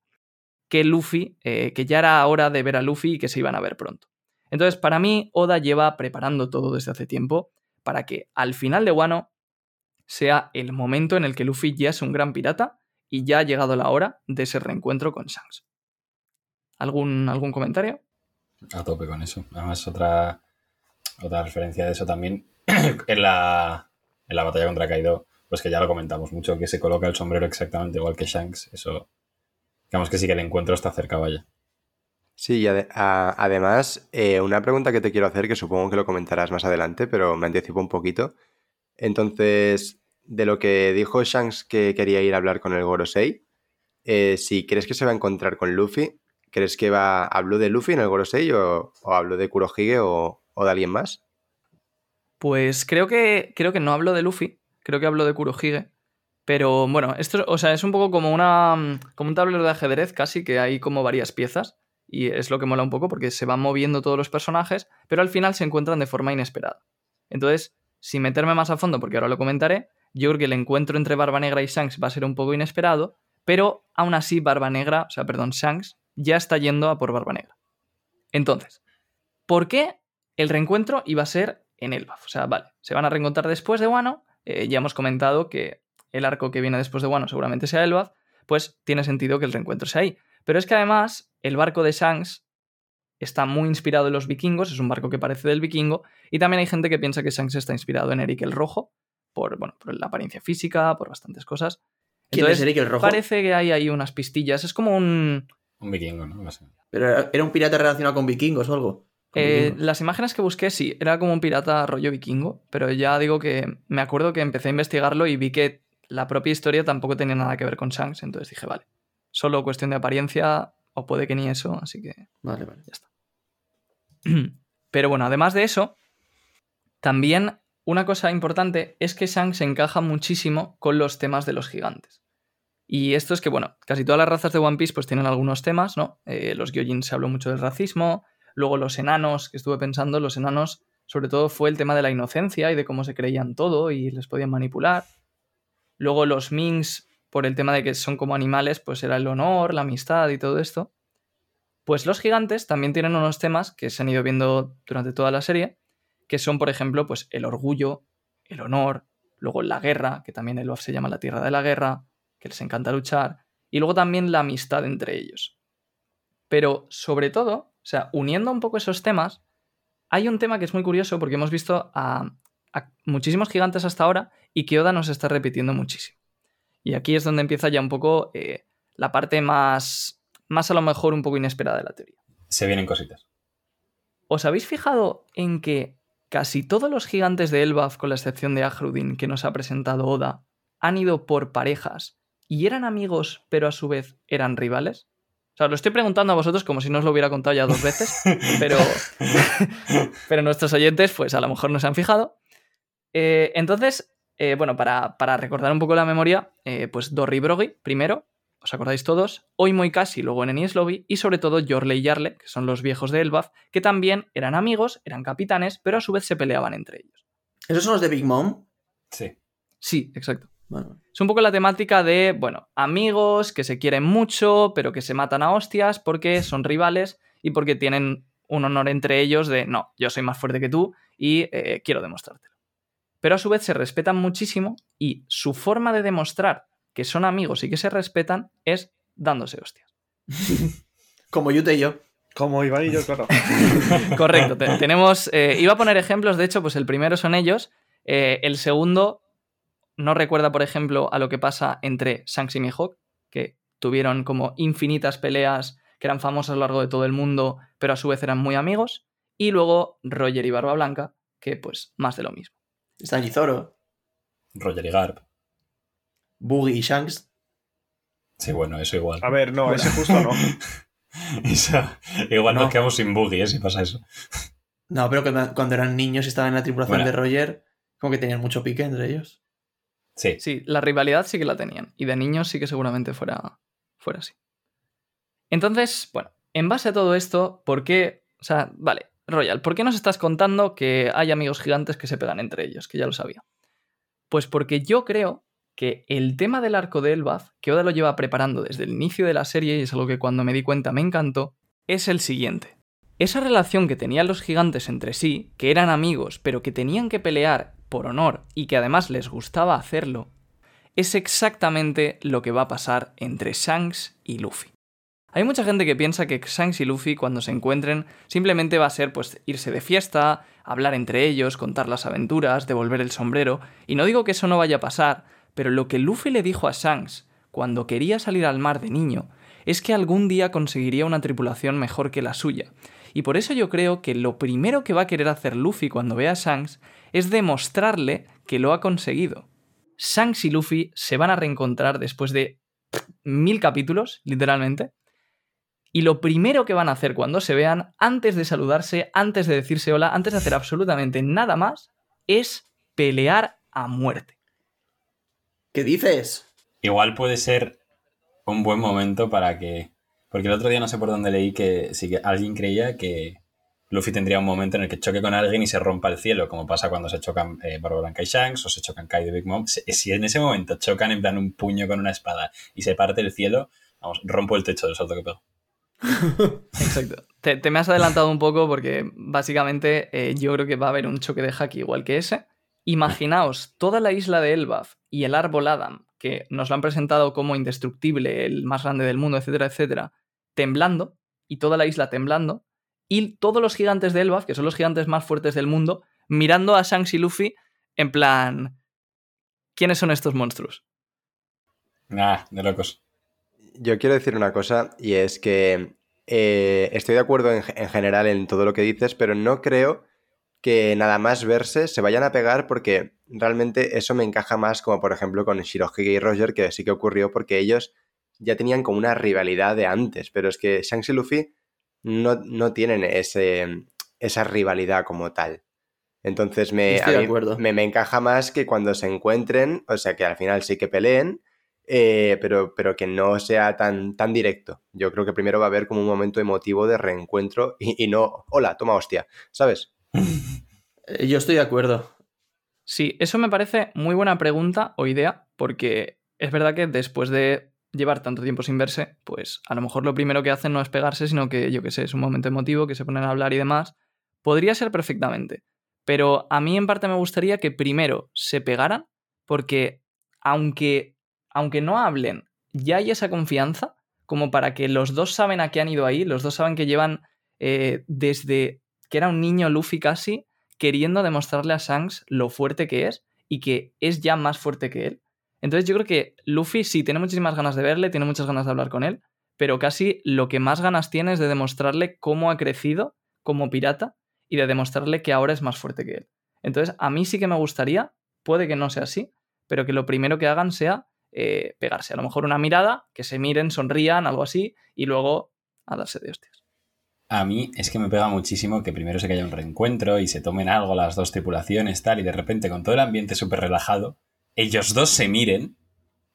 que Luffy, eh, que ya era hora de ver a Luffy y que se iban a ver pronto. Entonces, para mí, Oda lleva preparando todo desde hace tiempo para que al final de Wano sea el momento en el que Luffy ya es un gran pirata y ya ha llegado la hora de ese reencuentro con Shanks. ¿Algún, algún comentario? A tope con eso. Además, otra, otra referencia de eso también *clears throat* en la, en la batalla contra Kaido, pues que ya lo comentamos mucho, que se coloca el sombrero exactamente igual que Shanks. Eso, digamos que sí que el encuentro está cerca, vaya. Sí, y además, eh, una pregunta que te quiero hacer, que supongo que lo comentarás más adelante, pero me anticipo un poquito. Entonces, de lo que dijo Shanks que quería ir a hablar con el Gorosei, eh, si crees que se va a encontrar con Luffy, ¿crees que va habló de Luffy en el Gorosei o, o habló de Kurohige o, o de alguien más? Pues creo que, creo que no hablo de Luffy, creo que hablo de Kurohige. Pero bueno, esto o sea, es un poco como, una, como un tablero de ajedrez casi, que hay como varias piezas. Y es lo que mola un poco porque se van moviendo todos los personajes, pero al final se encuentran de forma inesperada. Entonces, sin meterme más a fondo, porque ahora lo comentaré, yo creo que el encuentro entre Barba Negra y Shanks va a ser un poco inesperado, pero aún así Barba Negra, o sea, perdón, Shanks, ya está yendo a por Barba Negra. Entonces, ¿por qué el reencuentro iba a ser en Elbaf? O sea, vale, se van a reencontrar después de Wano, eh, ya hemos comentado que el arco que viene después de Wano seguramente sea Elbaf, pues tiene sentido que el reencuentro sea ahí. Pero es que además el barco de Shanks está muy inspirado en los vikingos, es un barco que parece del vikingo, y también hay gente que piensa que Shanks está inspirado en Eric el Rojo, por, bueno, por la apariencia física, por bastantes cosas. ¿Quién es Eric el Rojo? Parece que hay ahí unas pistillas, es como un... Un vikingo, ¿no? No sé. Pero era- un pirata relacionado con vikingos o algo. Eh, las imágenes que busqué, sí, era como un pirata rollo vikingo, pero ya digo que me acuerdo que empecé a investigarlo y vi que la propia historia tampoco tenía nada que ver con Shanks, entonces dije, vale, solo cuestión de apariencia, o puede que ni eso, así que Vale, vale. ya está. *clears throat* Pero bueno, además de eso, también una cosa importante es que Shanks encaja muchísimo con los temas de los gigantes. Y esto es que, bueno, casi todas las razas de One Piece pues tienen algunos temas, ¿no? Eh, los Gyojin se habló mucho del racismo, luego los enanos, que estuve pensando, los enanos sobre todo fue el tema de la inocencia y de cómo se creían todo y les podían manipular. Luego los Mings, por el tema de que son como animales, pues era el honor, la amistad y todo esto. Pues los gigantes también tienen unos temas que se han ido viendo durante toda la serie, que son, por ejemplo, pues el orgullo, el honor, luego la guerra, que también el Luaf se llama la tierra de la guerra, que les encanta luchar, y luego también la amistad entre ellos. Pero sobre todo, o sea, uniendo un poco esos temas, hay un tema que es muy curioso porque hemos visto a, a muchísimos gigantes hasta ahora y que Oda nos está repitiendo muchísimo. Y aquí es donde empieza ya un poco eh, la parte más, más a lo mejor un poco inesperada de la teoría. Se vienen cositas. ¿Os habéis fijado en que casi todos los gigantes de Elbaf, con la excepción de Ahrudin que nos ha presentado Oda, han ido por parejas y eran amigos, pero a su vez eran rivales? O sea, lo estoy preguntando a vosotros como si no os lo hubiera contado ya dos veces, *laughs* pero, *laughs* pero nuestros oyentes, pues a lo mejor no se han fijado. Eh, entonces, eh, bueno, para, para, recordar un poco la memoria, eh, pues Dorry y Brogy, primero, ¿os acordáis todos? Oimo y Casi, luego en Enies Lobby, y sobre todo Jorle y Yarle, que son los viejos de Elbaf, que también eran amigos, eran capitanes, pero a su vez se peleaban entre ellos. ¿Esos son los de Big Mom? Sí. Sí, exacto. Bueno. Es un poco la temática de, bueno, amigos que se quieren mucho, pero que se matan a hostias porque son rivales y porque tienen un honor entre ellos de, no, yo soy más fuerte que tú y eh, quiero demostrártelo. Pero a su vez se respetan muchísimo y su forma de demostrar que son amigos y que se respetan es dándose hostias. *laughs* Como Yute y yo. Como Iván y yo, claro. *laughs* Correcto. te- *laughs* tenemos. eh, iba a poner ejemplos, de hecho, pues el primero son ellos. eh, el segundo no recuerda, por ejemplo, a lo que pasa entre Shanks y Mihawk, que tuvieron como infinitas peleas que eran famosas a lo largo de todo el mundo, pero a su vez eran muy amigos. Y luego Roger y Barba Blanca, que pues más de lo mismo. Está Zoro, Roger y Garp. Boogie y Shanks. Sí, bueno, eso igual. A ver, no, ese justo no. *laughs* Esa- igual No. nos quedamos sin buggy, ¿eh? Si pasa eso. No, pero cuando eran niños y estaban en la tripulación Bueno. de Roger, como que tenían mucho pique entre ellos. Sí. Sí, la rivalidad sí que la tenían. Y de niños sí que seguramente fuera, fuera así. Entonces, bueno, en base a todo esto, ¿por qué? O sea, vale, Royal, ¿por qué nos estás contando que hay amigos gigantes que se pegan entre ellos? Que ya lo sabía. Pues porque yo creo que el tema del arco de Elbaf, que Oda lo lleva preparando desde el inicio de la serie, y es algo que cuando me di cuenta me encantó, es el siguiente. Esa relación que tenían los gigantes entre sí, que eran amigos, pero que tenían que pelear por honor y que además les gustaba hacerlo, es exactamente lo que va a pasar entre Shanks y Luffy. Hay mucha gente que piensa que Shanks y Luffy cuando se encuentren simplemente va a ser pues irse de fiesta, hablar entre ellos, contar las aventuras, devolver el sombrero, y no digo que eso no vaya a pasar, pero lo que Luffy le dijo a Shanks cuando quería salir al mar de niño es que algún día conseguiría una tripulación mejor que la suya. Y por eso yo creo que lo primero que va a querer hacer Luffy cuando vea a Shanks es demostrarle que lo ha conseguido. Shanks y Luffy se van a reencontrar después de mil capítulos, literalmente, y lo primero que van a hacer cuando se vean, antes de saludarse, antes de decirse hola, antes de hacer absolutamente nada más, es pelear a muerte. ¿Qué dices? Igual puede ser un buen momento para que. Porque el otro día no sé por dónde leí que sí que alguien creía que Luffy tendría un momento en el que choque con alguien y se rompa el cielo, como pasa cuando se chocan eh, Blanca y Shanks o se chocan Kai de Big Mom. Si, si en ese momento chocan en plan un puño con una espada y se parte el cielo, vamos, rompo el techo del salto que pego. *laughs* Exacto. Te, te me has adelantado un poco porque básicamente eh, yo creo que va a haber un choque de haki igual que ese. Imaginaos toda la isla de Elbaf y el árbol Adam, que nos lo han presentado como indestructible, el más grande del mundo, etcétera, etcétera, temblando, y toda la isla temblando, y todos los gigantes de Elbaf, que son los gigantes más fuertes del mundo, mirando a Shanks y Luffy en plan... ¿Quiénes son estos monstruos? Nah, de locos. Yo quiero decir una cosa y es que eh, estoy de acuerdo en, en general en todo lo que dices, pero no creo que nada más verse se vayan a pegar porque realmente eso me encaja más como por ejemplo con Shirohige y Roger que sí que ocurrió porque ellos ya tenían como una rivalidad de antes, pero es que Shanks y Luffy no, no tienen ese, esa rivalidad como tal. Entonces me, Estoy a de mí acuerdo. me, me encaja más que cuando se encuentren, o sea que al final sí que peleen, eh, pero, pero que no sea tan, tan directo. Yo creo que primero va a haber como un momento emotivo de reencuentro y, y no, hola, toma hostia, ¿sabes? *laughs* Yo estoy de acuerdo. Sí, eso me parece muy buena pregunta o idea, porque es verdad que después de llevar tanto tiempo sin verse, pues a lo mejor lo primero que hacen no es pegarse, sino que, yo qué sé, es un momento emotivo, que se ponen a hablar y demás. Podría ser perfectamente. Pero a mí en parte me gustaría que primero se pegaran, porque aunque, aunque no hablen, ya hay esa confianza como para que los dos saben a qué han ido ahí, los dos saben que llevan eh, desde que era un niño Luffy casi, queriendo demostrarle a Shanks lo fuerte que es y que es ya más fuerte que él. Entonces yo creo que Luffy sí tiene muchísimas ganas de verle, tiene muchas ganas de hablar con él, pero casi lo que más ganas tiene es de demostrarle cómo ha crecido como pirata y de demostrarle que ahora es más fuerte que él. Entonces a mí sí que me gustaría, puede que no sea así, pero que lo primero que hagan sea eh, pegarse. A lo mejor una mirada, que se miren, sonrían, algo así, y luego a darse de hostias. A mí es que me pega muchísimo que primero se que haya un reencuentro y se tomen algo las dos tripulaciones, tal, y de repente con todo el ambiente súper relajado, ellos dos se miren,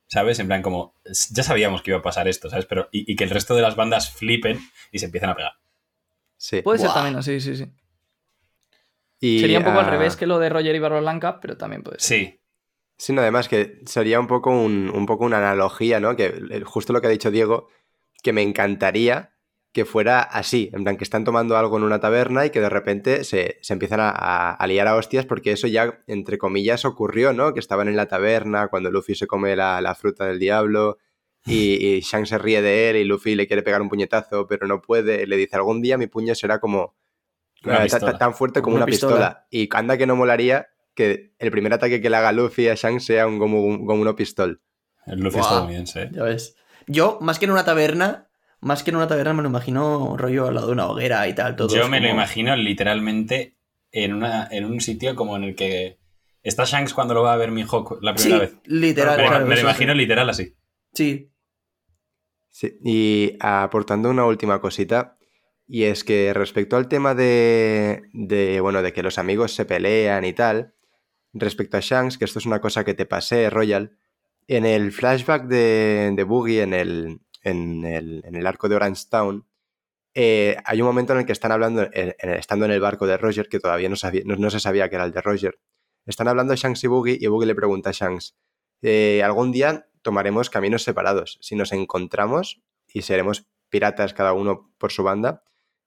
¿sabes? En plan como, ya sabíamos que iba a pasar esto, ¿sabes? Pero, y, y que el resto de las bandas flipen y se empiecen a pegar. Sí. Puede ser también así, sí, sí. Y, Sería un poco al ah, revés que lo de Roger y Barba Blanca, pero también puede ser. Sí, Sí, no, además que sería un poco, un, un poco una analogía, ¿no? Que justo lo que ha dicho Diego, que me encantaría que fuera así, en plan que están tomando algo en una taberna y que de repente se, se empiezan a, a- a liar a hostias porque eso ya, entre comillas, ocurrió, ¿no? Que estaban en la taberna cuando Luffy se come la, la fruta del diablo y, y Shanks se ríe de él y Luffy le quiere pegar un puñetazo pero no puede le dice algún día mi puño será como Una eh, ta- tan fuerte como Como una, una pistola. pistola. Y anda que no molaría que el primer ataque que le haga Luffy a Shanks sea un como, un, como una pistol. el Luffy Buah. estadounidense. ¿eh? Ya ves. Yo, más que en una taberna, más que en una taberna me lo imagino rollo al lado de una hoguera y tal. Todo Yo me lo imagino literalmente en, una, en un sitio como en el que está Shanks cuando lo va a ver Mihawk la Sí, primera vez. literal. me, claro, me lo imagino sí. literal así. Sí. Sí, y aportando una última cosita, y es que respecto al tema de, de, bueno, de que los amigos se pelean y tal, respecto a Shanks, que esto es una cosa que te pasé, Royal, en el flashback de, de Boogie en el, en, el, arco de Orange Town, eh, hay un momento en el que están hablando, estando en el barco de Roger, que todavía no, se sabía que era el de Roger, están hablando Shanks y Boogie, y Boogie le pregunta a Shanks, eh, algún día tomaremos caminos separados. Si nos encontramos y seremos piratas cada uno por su banda,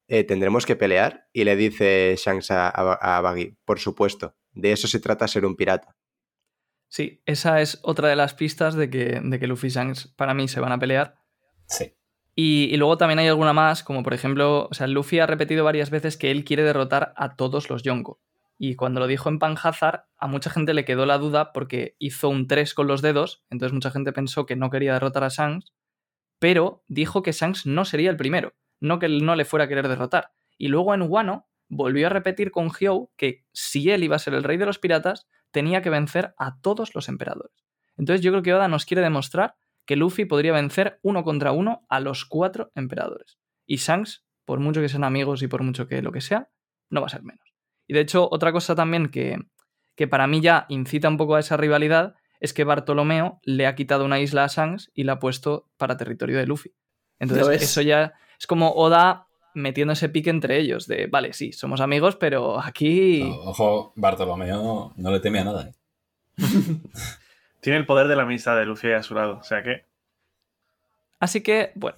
eh, tendremos que pelear. Y le dice Shanks a, a, a Baggy, por supuesto, de eso se trata ser un pirata. Sí, esa es otra de las pistas de que, de que Luffy y Shanks para mí se van a pelear. Sí. Y, luego también hay alguna más, como por ejemplo, o sea, Luffy ha repetido varias veces que él quiere derrotar a todos los Yonko. Y cuando lo dijo en Panhazard, a mucha gente le quedó la duda porque hizo un 3 con los dedos, entonces mucha gente pensó que no quería derrotar a Shanks, pero dijo que Shanks no sería el primero, no que él no le fuera a querer derrotar. Y luego en Wano volvió a repetir con Hyo que si él iba a ser el rey de los piratas, tenía que vencer a todos los emperadores. Entonces yo creo que Oda nos quiere demostrar que Luffy podría vencer uno contra uno a los cuatro emperadores. Y Shanks, por mucho que sean amigos y por mucho que lo que sea, no va a ser menos. Y de hecho, otra cosa también que, que para mí ya incita un poco a esa rivalidad es que Bartolomeo le ha quitado una isla a Shanks y la ha puesto para territorio de Luffy. ¿Lo Entonces, eso ya es como Oda metiendo ese pique entre ellos de, vale, sí, somos amigos, pero aquí... No, ojo, Bartolomeo no le teme a nada. ¿eh? *laughs* Tiene el poder de la amistad de Luffy a su lado. O sea que. Así que, bueno,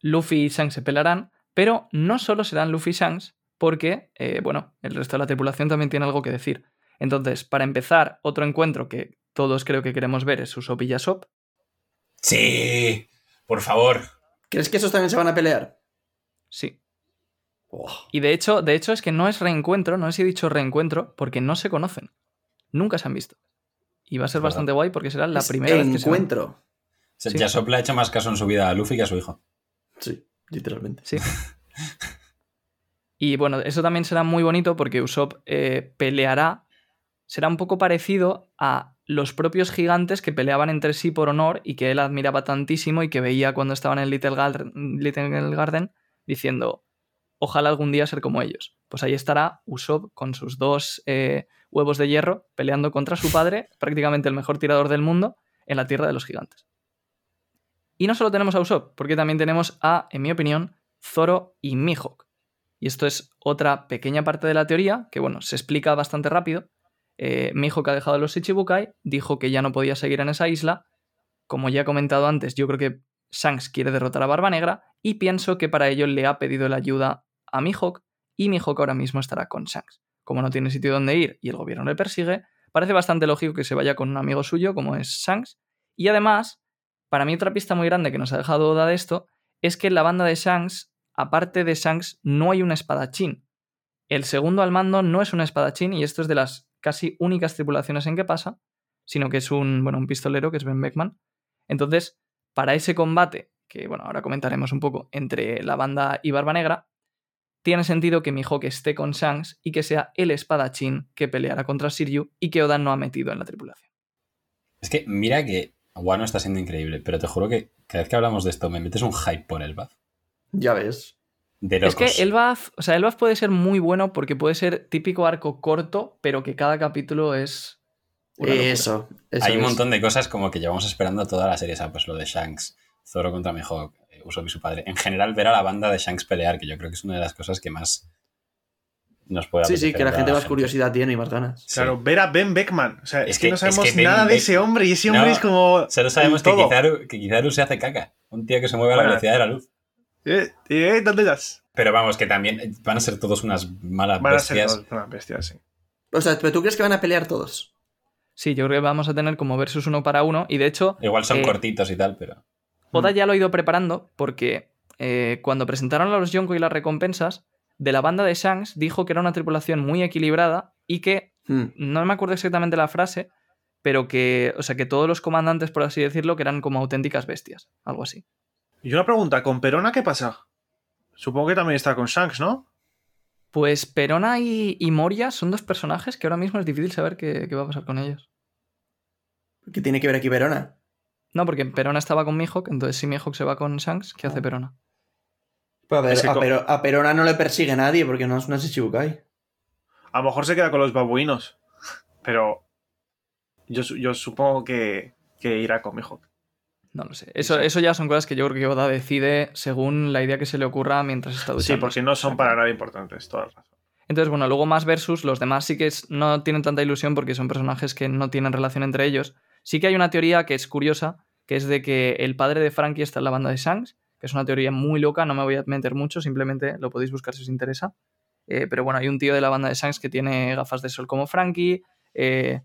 Luffy y Shanks se pelarán, pero no solo serán Luffy y Shanks, porque, eh, bueno, el resto de la tripulación también tiene algo que decir. Entonces, para empezar, otro encuentro que todos creo que queremos ver es Usopp y Yasop. Sí, por favor. ¿Crees que esos también se van a pelear? Sí. Oh. Y de hecho, de hecho es que no es reencuentro, no sé si he dicho reencuentro, porque no se conocen. Nunca se han visto. Y va a ser bastante guay porque será la Es primera vez que encuentro. Se- Sí. Yasop le ha hecho más caso en su vida a Luffy que a su hijo. Sí, literalmente. Sí. *laughs* Y bueno, eso también será muy bonito porque Usopp eh, peleará. Será un poco parecido a los propios gigantes que peleaban entre sí por honor y que él admiraba tantísimo y que veía cuando estaban en Little Garden, Little Garden diciendo, ojalá algún día ser como ellos. Pues ahí estará Usopp con sus dos eh, huevos de hierro peleando contra su padre, *laughs* prácticamente el mejor tirador del mundo, en la tierra de los gigantes. Y no solo tenemos a Usopp, porque también tenemos a, en mi opinión, Zoro y Mihawk. Y esto es otra pequeña parte de la teoría, que bueno, se explica bastante rápido. Eh, Mihawk ha dejado los Ichibukai, dijo que ya no podía seguir en esa isla. Como ya he comentado antes, yo creo que Shanks quiere derrotar a Barba Negra y pienso que para ello le ha pedido la ayuda a Mihawk y Mihawk ahora mismo estará con Shanks. Como no tiene sitio donde ir y el gobierno le persigue, parece bastante lógico que se vaya con un amigo suyo como es Shanks. Y además, para mí otra pista muy grande que nos ha dejado Oda de esto es que en la banda de Shanks, aparte de Shanks, no hay un espadachín. El segundo al mando no es un espadachín y esto es de las casi únicas tripulaciones en que pasa, sino que es un, bueno, un pistolero que es Ben Beckman. Entonces, para ese combate, que bueno, ahora comentaremos un poco, entre la banda y Barba Negra, tiene sentido que Mihawk esté con Shanks y que sea el espadachín que peleará contra Siryu y que Oda no ha metido en la tripulación. Es que mira que Wano está siendo increíble, pero te juro que cada vez que hablamos de esto me metes un hype por Elbaf. Ya ves. De Es que Elbaf, o sea, Elbaf puede ser muy bueno porque puede ser típico arco corto, pero que cada capítulo es. Eso, eso Hay un es. montón de cosas como que llevamos esperando toda la serie, o sea, pues lo de Shanks, Zoro contra Mihawk, Usopp y su padre. En general, ver a la banda de Shanks pelear, que yo creo que es una de las cosas que más nos puede Sí, sí, que la gente más curiosidad tiene y más ganas. Sí. Claro, ver a Ben Beckman. O sea, es, Es que, que- no es sabemos que nada de ese hombre y ese hombre No, es como. Solo sabemos que. Kizaru, que Kizaru se hace caca. Un tío que se mueve a la Bueno. velocidad de la luz. Eh, eh, ¿Dónde estás? Pero vamos, que también van a ser todos unas malas Van a ser bestias. todos una bestia, sí. O sea, ¿pero tú crees que van a pelear todos? Sí, yo creo que vamos a tener como versus uno para uno. Y de hecho, Igual son Eh, cortitos y tal, pero. Oda Mm. ya lo ha ido preparando porque eh, cuando presentaron a los Yonko y las recompensas, de la banda de Shanks dijo que era una tripulación muy equilibrada y que, Hmm. no me acuerdo exactamente la frase, pero que, o sea, que todos los comandantes, por así decirlo, que eran como auténticas bestias, algo así. Y una pregunta, ¿con Perona qué pasa? Supongo que también está con Shanks, ¿no? Pues Perona y, y Moria son dos personajes que ahora mismo es difícil saber qué, qué va a pasar con ellos. ¿Qué tiene que ver aquí Verona? No, porque Perona estaba con Mihawk, entonces si Mihawk se va con Shanks, ¿qué hace Ah. Perona? Pues a, ver, Pero- a Perona no le persigue nadie porque no, es- no es Ichibukai. A lo mejor se queda con los babuinos. Pero. Yo, su- yo supongo que, que irá con Mihawk. No lo sé. Eso, eso ya son cosas que yo creo que Oda decide según la idea que se le ocurra mientras está Sí, duchando. porque no son para nada importantes, toda la razón. Entonces, bueno, luego más versus, los demás sí que es- no tienen tanta ilusión porque son personajes que no tienen relación entre ellos. Sí que hay una teoría que es curiosa, que es de que el padre de Frankie está en la banda de Shanks, que es una teoría muy loca, no me voy a meter mucho, simplemente lo podéis buscar si os interesa. Eh, pero bueno, hay un tío de la banda de Shanks que tiene gafas de sol como Frankie, eh,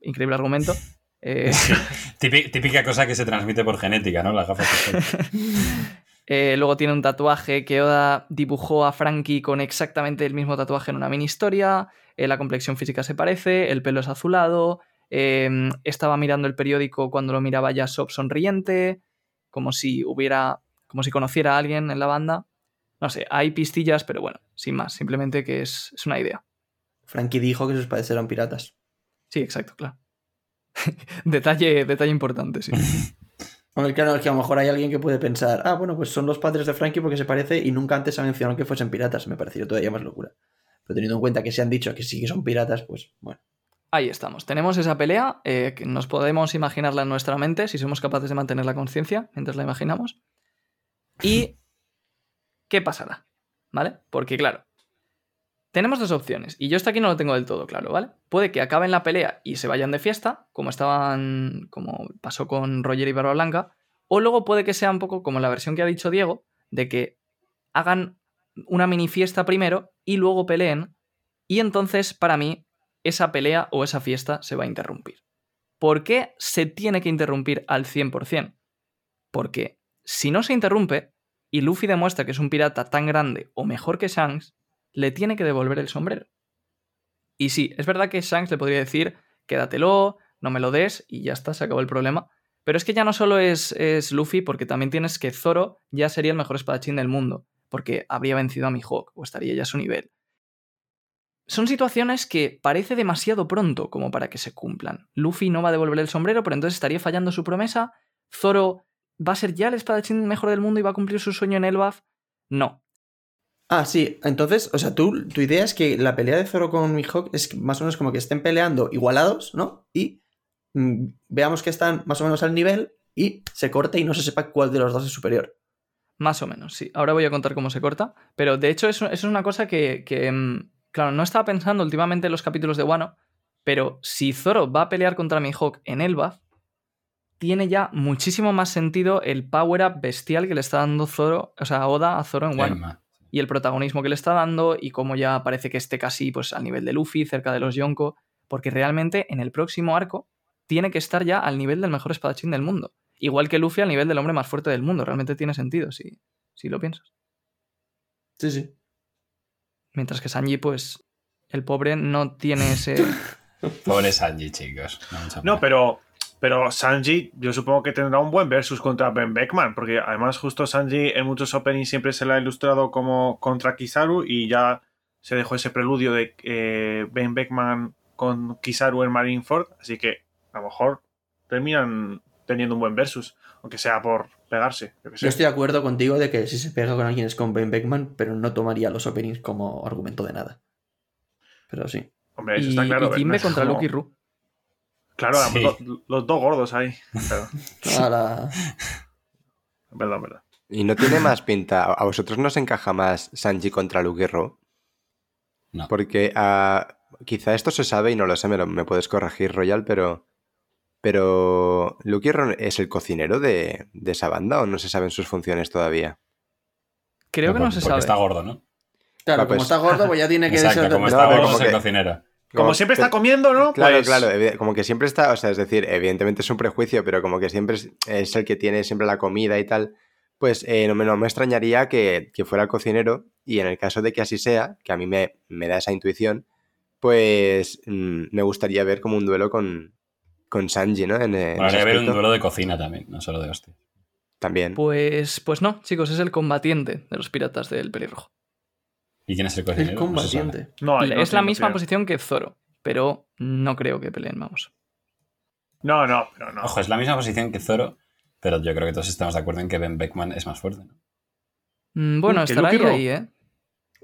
increíble argumento. *laughs* Eh, Típi- Típica cosa que se transmite por genética, ¿no? Las gafas de sol. *laughs* Eh, luego tiene un tatuaje que Oda dibujó a Frankie con exactamente el mismo tatuaje en una mini historia. la complexión física se parece, el pelo es azulado. Eh, estaba mirando el periódico cuando lo miraba ya Sop sonriente, como si hubiera, como si conociera a alguien en la banda. No sé, hay pistillas, pero bueno, sin más, simplemente que es, es una idea. Frankie dijo que sus padres eran piratas. Sí, exacto, claro. *laughs* detalle, detalle importante, sí. *laughs* Aunque claro, es que a lo mejor hay alguien que puede pensar, ah, bueno, pues son los padres de Frankie porque se parece y nunca antes ha mencionado que fuesen piratas. Me pareció todavía más locura. Pero teniendo en cuenta que se han dicho que sí que son piratas, pues bueno. Ahí estamos. Tenemos esa pelea, eh, que nos podemos imaginarla en nuestra mente si somos capaces de mantener la conciencia mientras la imaginamos. ¿Y *laughs* qué pasará? ¿Vale? Porque claro, tenemos dos opciones, y yo esto aquí no lo tengo del todo claro, ¿vale? Puede que acaben la pelea y se vayan de fiesta, como estaban, como pasó con Roger y Barba Blanca, o luego puede que sea un poco como la versión que ha dicho Diego, de que hagan una mini fiesta primero y luego peleen, y entonces para mí esa pelea o esa fiesta se va a interrumpir. ¿Por qué se tiene que interrumpir al 100%? Porque si no se interrumpe y Luffy demuestra que es un pirata tan grande o mejor que Shanks, le tiene que devolver el sombrero. Y sí, es verdad que Shanks le podría decir, quédatelo, no me lo des y ya está, se acabó el problema. Pero es que ya no solo es, es Luffy, porque también tienes que Zoro ya sería el mejor espadachín del mundo, porque habría vencido a Mihawk o estaría ya a su nivel. Son situaciones que parece demasiado pronto como para que se cumplan. Luffy no va a devolver el sombrero, pero entonces estaría fallando su promesa. Zoro va a ser ya el espadachín mejor del mundo y va a cumplir su sueño en Elbaf. No, Ah, sí, entonces, o sea, tú, tu idea es que la pelea de Zoro con Mihawk es más o menos como que estén peleando igualados, ¿no? Y mm, veamos que están más o menos al nivel y se corte y no se sepa cuál de los dos es superior. Más o menos, sí. Ahora voy a contar cómo se corta. Pero de hecho, eso, eso es una cosa que, que, mm, claro, no estaba pensando últimamente en los capítulos de Wano, pero si Zoro va a pelear contra Mihawk en Elbaf, tiene ya muchísimo más sentido el power-up bestial que le está dando Zoro, o sea, Oda a Zoro en Wano. Emma. y el protagonismo que le está dando y cómo ya parece que esté casi pues, al nivel de Luffy, cerca de los Yonko, porque realmente en el próximo arco tiene que estar ya al nivel del mejor espadachín del mundo. Igual que Luffy al nivel del hombre más fuerte del mundo. Realmente tiene sentido, si, si lo piensas. Sí, sí. Mientras que Sanji, pues, el pobre no tiene ese... *laughs* Pobre Sanji, chicos. No, pero, pero Sanji, yo supongo que tendrá un buen versus contra Ben Beckman, porque además, justo Sanji en muchos openings siempre se le ha ilustrado como contra Kizaru y ya se dejó ese preludio de eh, Ben Beckman con Kizaru en Marineford, así que a lo mejor terminan teniendo un buen versus, aunque sea por pegarse. Yo que sé. Yo estoy de acuerdo contigo de que si se pega con alguien es con Ben Beckman, pero no tomaría los openings como argumento de nada. Pero sí. Hombre, eso y, está claro. y Kimbe es contra como- Lucky Ru. Claro, Sí. los, los dos gordos ahí. Perdón, *laughs* perdón. Y no tiene más pinta. ¿A vosotros nos encaja más Sanji contra Luke Ro? No. Porque ah, quizá esto se sabe y no lo sé, me, lo- me puedes corregir, Royal, pero. Pero. ¿Luke Ro es el cocinero de, de esa banda o no se saben sus funciones todavía? Creo que no Porque- se porque sabe. está gordo, ¿no? claro, Ah, pues- como está gordo, pues ya tiene que *laughs* Exacto, ser. como está gordo como es el que- cocinero. Como siempre está comiendo, ¿no? Claro, Pues- claro, como que siempre está, o sea, es decir, evidentemente es un prejuicio, pero como que siempre es, es el que tiene siempre la comida y tal, pues eh, no, me, no me extrañaría que, que fuera el cocinero y en el caso de que así sea, que a mí me, me da esa intuición, pues mm, me gustaría ver como un duelo con, con Sanji, ¿no? En, que ver un duelo de cocina también, no solo de hostia. También. Pues, pues no, chicos, es el combatiente de los piratas del pelirrojo. ¿Y quién es el El cocinero? Sabe. combatiente. No, no es la misma opción. posición que Zoro, pero no creo que peleen, vamos. No, no, pero no. Ojo, es la misma posición que Zoro, pero yo creo que todos estamos de acuerdo en que Ben Beckman es más fuerte, ¿no? Mm, Bueno, Uh, estará ahí, ahí, ¿eh?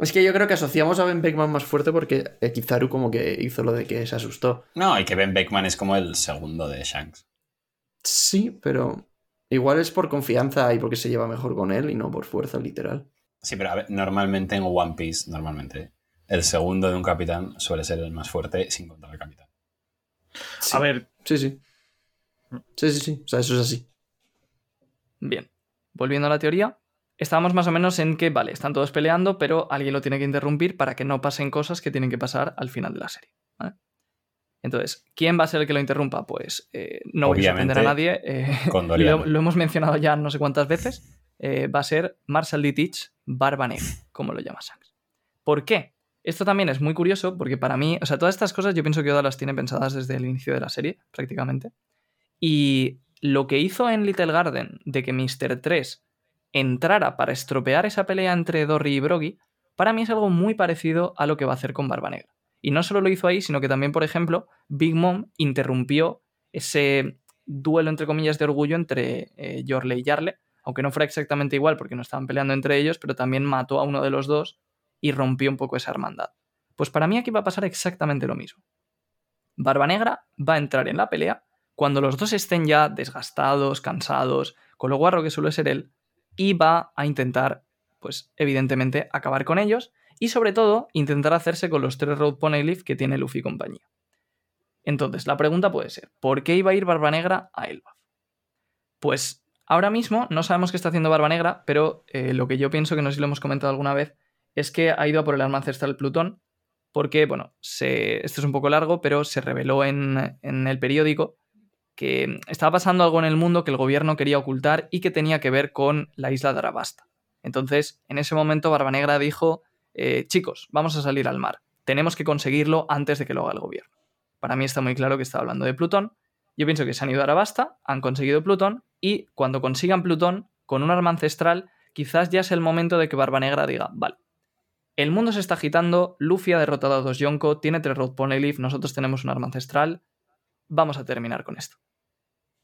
Es que yo creo que asociamos a Ben Beckman más fuerte porque eh, Kizaru como que hizo lo de que se asustó. No, y que Ben Beckman es como el segundo de Shanks. Sí, pero igual es por confianza y porque se lleva mejor con él y no por fuerza literal. Sí, pero a ver, normalmente en One Piece, normalmente, el segundo de un capitán suele ser el más fuerte sin contar al capitán. Sí. A ver, Sí, sí. Sí, sí, sí. O sea, eso es así. Bien, volviendo a la teoría, estábamos más o menos en que, vale, están todos peleando, pero alguien lo tiene que interrumpir para que no pasen cosas que tienen que pasar al final de la serie. ¿vale? Entonces, ¿quién va a ser el que lo interrumpa? Pues eh, no voy a sorprender a nadie. Eh, *laughs* lo, lo hemos mencionado ya no sé cuántas veces. eh, va a ser Marshall D. Teach Barba Negra, como lo llama Shanks. ¿Por qué? Esto también es muy curioso porque para mí, o sea, todas estas cosas yo pienso que Oda las tiene pensadas desde el inicio de la serie, prácticamente. Y lo que hizo en Little Garden de que Mr. 3 entrara para estropear esa pelea entre Dory y Broggy, para mí es algo muy parecido a lo que va a hacer con Barba Negra. Y no solo lo hizo ahí, sino que también, por ejemplo, Big Mom interrumpió ese duelo, entre comillas, de orgullo entre eh, Jorle y Jarle, aunque no fuera exactamente igual porque no estaban peleando entre ellos, pero también mató a uno de los dos y rompió un poco esa hermandad. Pues para mí aquí va a pasar exactamente lo mismo. Barba Negra va a entrar en la pelea cuando los dos estén ya desgastados, cansados, con lo guarro que suele ser él, y va a intentar, pues evidentemente, acabar con ellos y sobre todo intentar hacerse con los tres Road Poneglyph que tiene Luffy y compañía. Entonces, la pregunta puede ser, ¿por qué iba a ir Barba Negra a Elbaf? Pues ahora mismo no sabemos qué está haciendo Barba Negra, pero eh, lo que yo pienso, que no sé si lo hemos comentado alguna vez, es que ha ido a por el arma ancestral Plutón, porque, bueno, se, esto es un poco largo, pero se reveló en, en el periódico que estaba pasando algo en el mundo que el gobierno quería ocultar y que tenía que ver con la isla de Arabasta. Entonces, en ese momento, Barba Negra dijo, eh, chicos, vamos a salir al mar. Tenemos que conseguirlo antes de que lo haga el gobierno. Para mí está muy claro que está hablando de Plutón. Yo pienso que se han ido a Arabasta, han conseguido Plutón y cuando consigan Plutón, con un arma ancestral, quizás ya es el momento de que Barba Negra diga, vale, el mundo se está agitando, Luffy ha derrotado a dos Yonko, tiene tres Road Poneglyph, nosotros tenemos un arma ancestral, vamos a terminar con esto.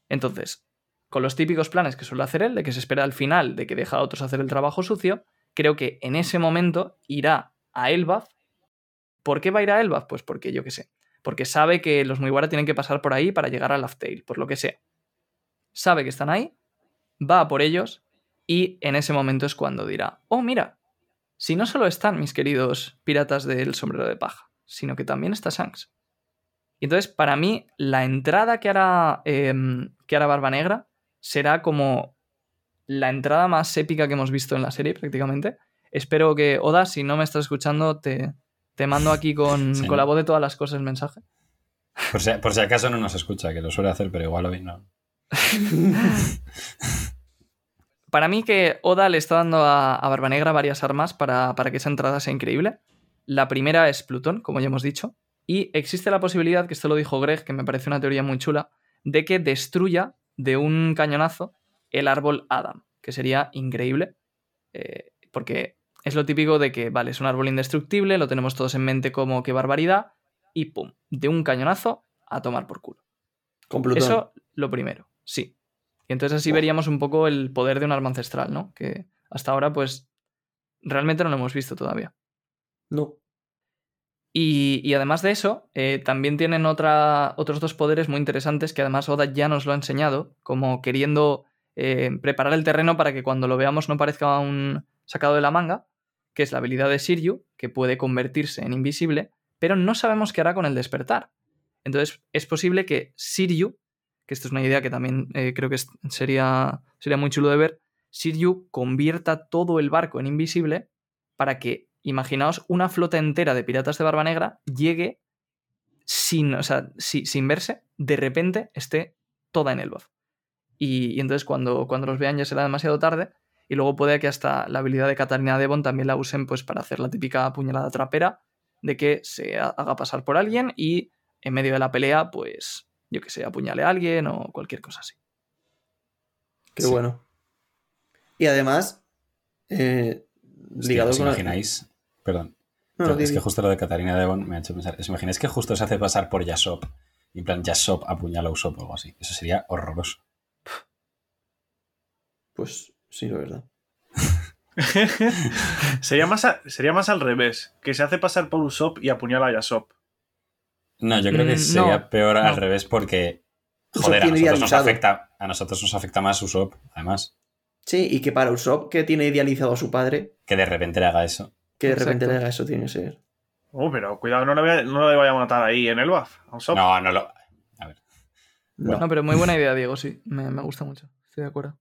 Entonces, con los típicos planes que suele hacer él, de que se espera al final de que deja a otros hacer el trabajo sucio, creo que en ese momento irá a Elbaf. ¿Por qué va a ir a Elbaf? Pues porque yo qué sé. Porque sabe que los Mugiwara tienen que pasar por ahí para llegar a Laugh-Tale, por lo que sea. Sabe que están ahí, va por ellos y en ese momento es cuando dirá, oh mira, si no solo están mis queridos piratas del sombrero de paja, sino que también está Shanks. Y entonces, para mí, la entrada que hará, em, que hará Barba Negra será como la entrada más épica que hemos visto en la serie prácticamente. Espero que, Oda, si no me estás escuchando, te, te mando aquí con, *laughs* Sí. con la voz de todas las cosas el mensaje. Por si, por si acaso no nos escucha, que lo suele hacer, pero igual hoy no. *laughs* Para mí que Oda le está dando a, a Barba Negra varias armas para, para que esa entrada sea increíble. La primera es Plutón, como ya hemos dicho. Y existe la posibilidad, que esto lo dijo Greg, que me parece una teoría muy chula, de que destruya de un cañonazo el árbol Adam, que sería increíble. eh, porque es lo típico de que, vale, es un árbol indestructible, lo tenemos todos en mente como qué barbaridad, y pum, de un cañonazo a tomar por culo. Con Plutón. Eso, lo primero, sí. Y entonces así veríamos un poco el poder de un arma ancestral, ¿no? Que hasta ahora, pues, realmente no lo hemos visto todavía. No. Y, además de eso, eh, también tienen otros dos poderes muy interesantes que además Oda ya nos lo ha enseñado, como queriendo eh, preparar el terreno para que cuando lo veamos no parezca un sacado de la manga, que es la habilidad de Siryu, que puede convertirse en invisible, pero no sabemos qué hará con el despertar. Entonces es posible que Siryu, que esto es una idea que también eh, creo que sería, sería muy chulo de ver, Siryu convierta todo el barco en invisible para que, imaginaos, una flota entera de piratas de Barba Negra llegue sin, o sea, si- sin verse, de repente esté toda en Elbaf. Y, y entonces cuando, cuando los vean ya será demasiado tarde y luego puede que hasta la habilidad de Katarina Devon también la usen pues para hacer la típica puñalada trapera de que se ha- haga pasar por alguien y en medio de la pelea pues yo que sé, apuñale a alguien o cualquier cosa así. Qué Sí. bueno. Y además, eh, Es que ligado ¿Os con. imagináis? Perdón. No, no, es que justo lo de Catarina Devon me ha hecho pensar. ¿Os imagináis que justo se hace pasar por Yasop? Y en plan, Yasop apuñala a Usopp o algo así. Eso sería horroroso. Pues sí, la verdad. *laughs* sería, más a- sería más al revés, que se hace pasar por Usopp y apuñala a Yasop. No, yo creo que Mm, sería no, peor al revés porque. Joder, a nosotros, nos afecta, a nosotros nos afecta más Usopp, además. Sí, y que para Usopp, que tiene idealizado a su padre, Que de repente le haga eso. Que de repente Exacto. le haga eso, tiene que ser. Oh, pero cuidado, no le, voy a- no le vaya a matar ahí en el a Usopp. No, no lo. No. No, pero muy buena idea, Diego, sí. Me, me gusta mucho. Estoy de acuerdo.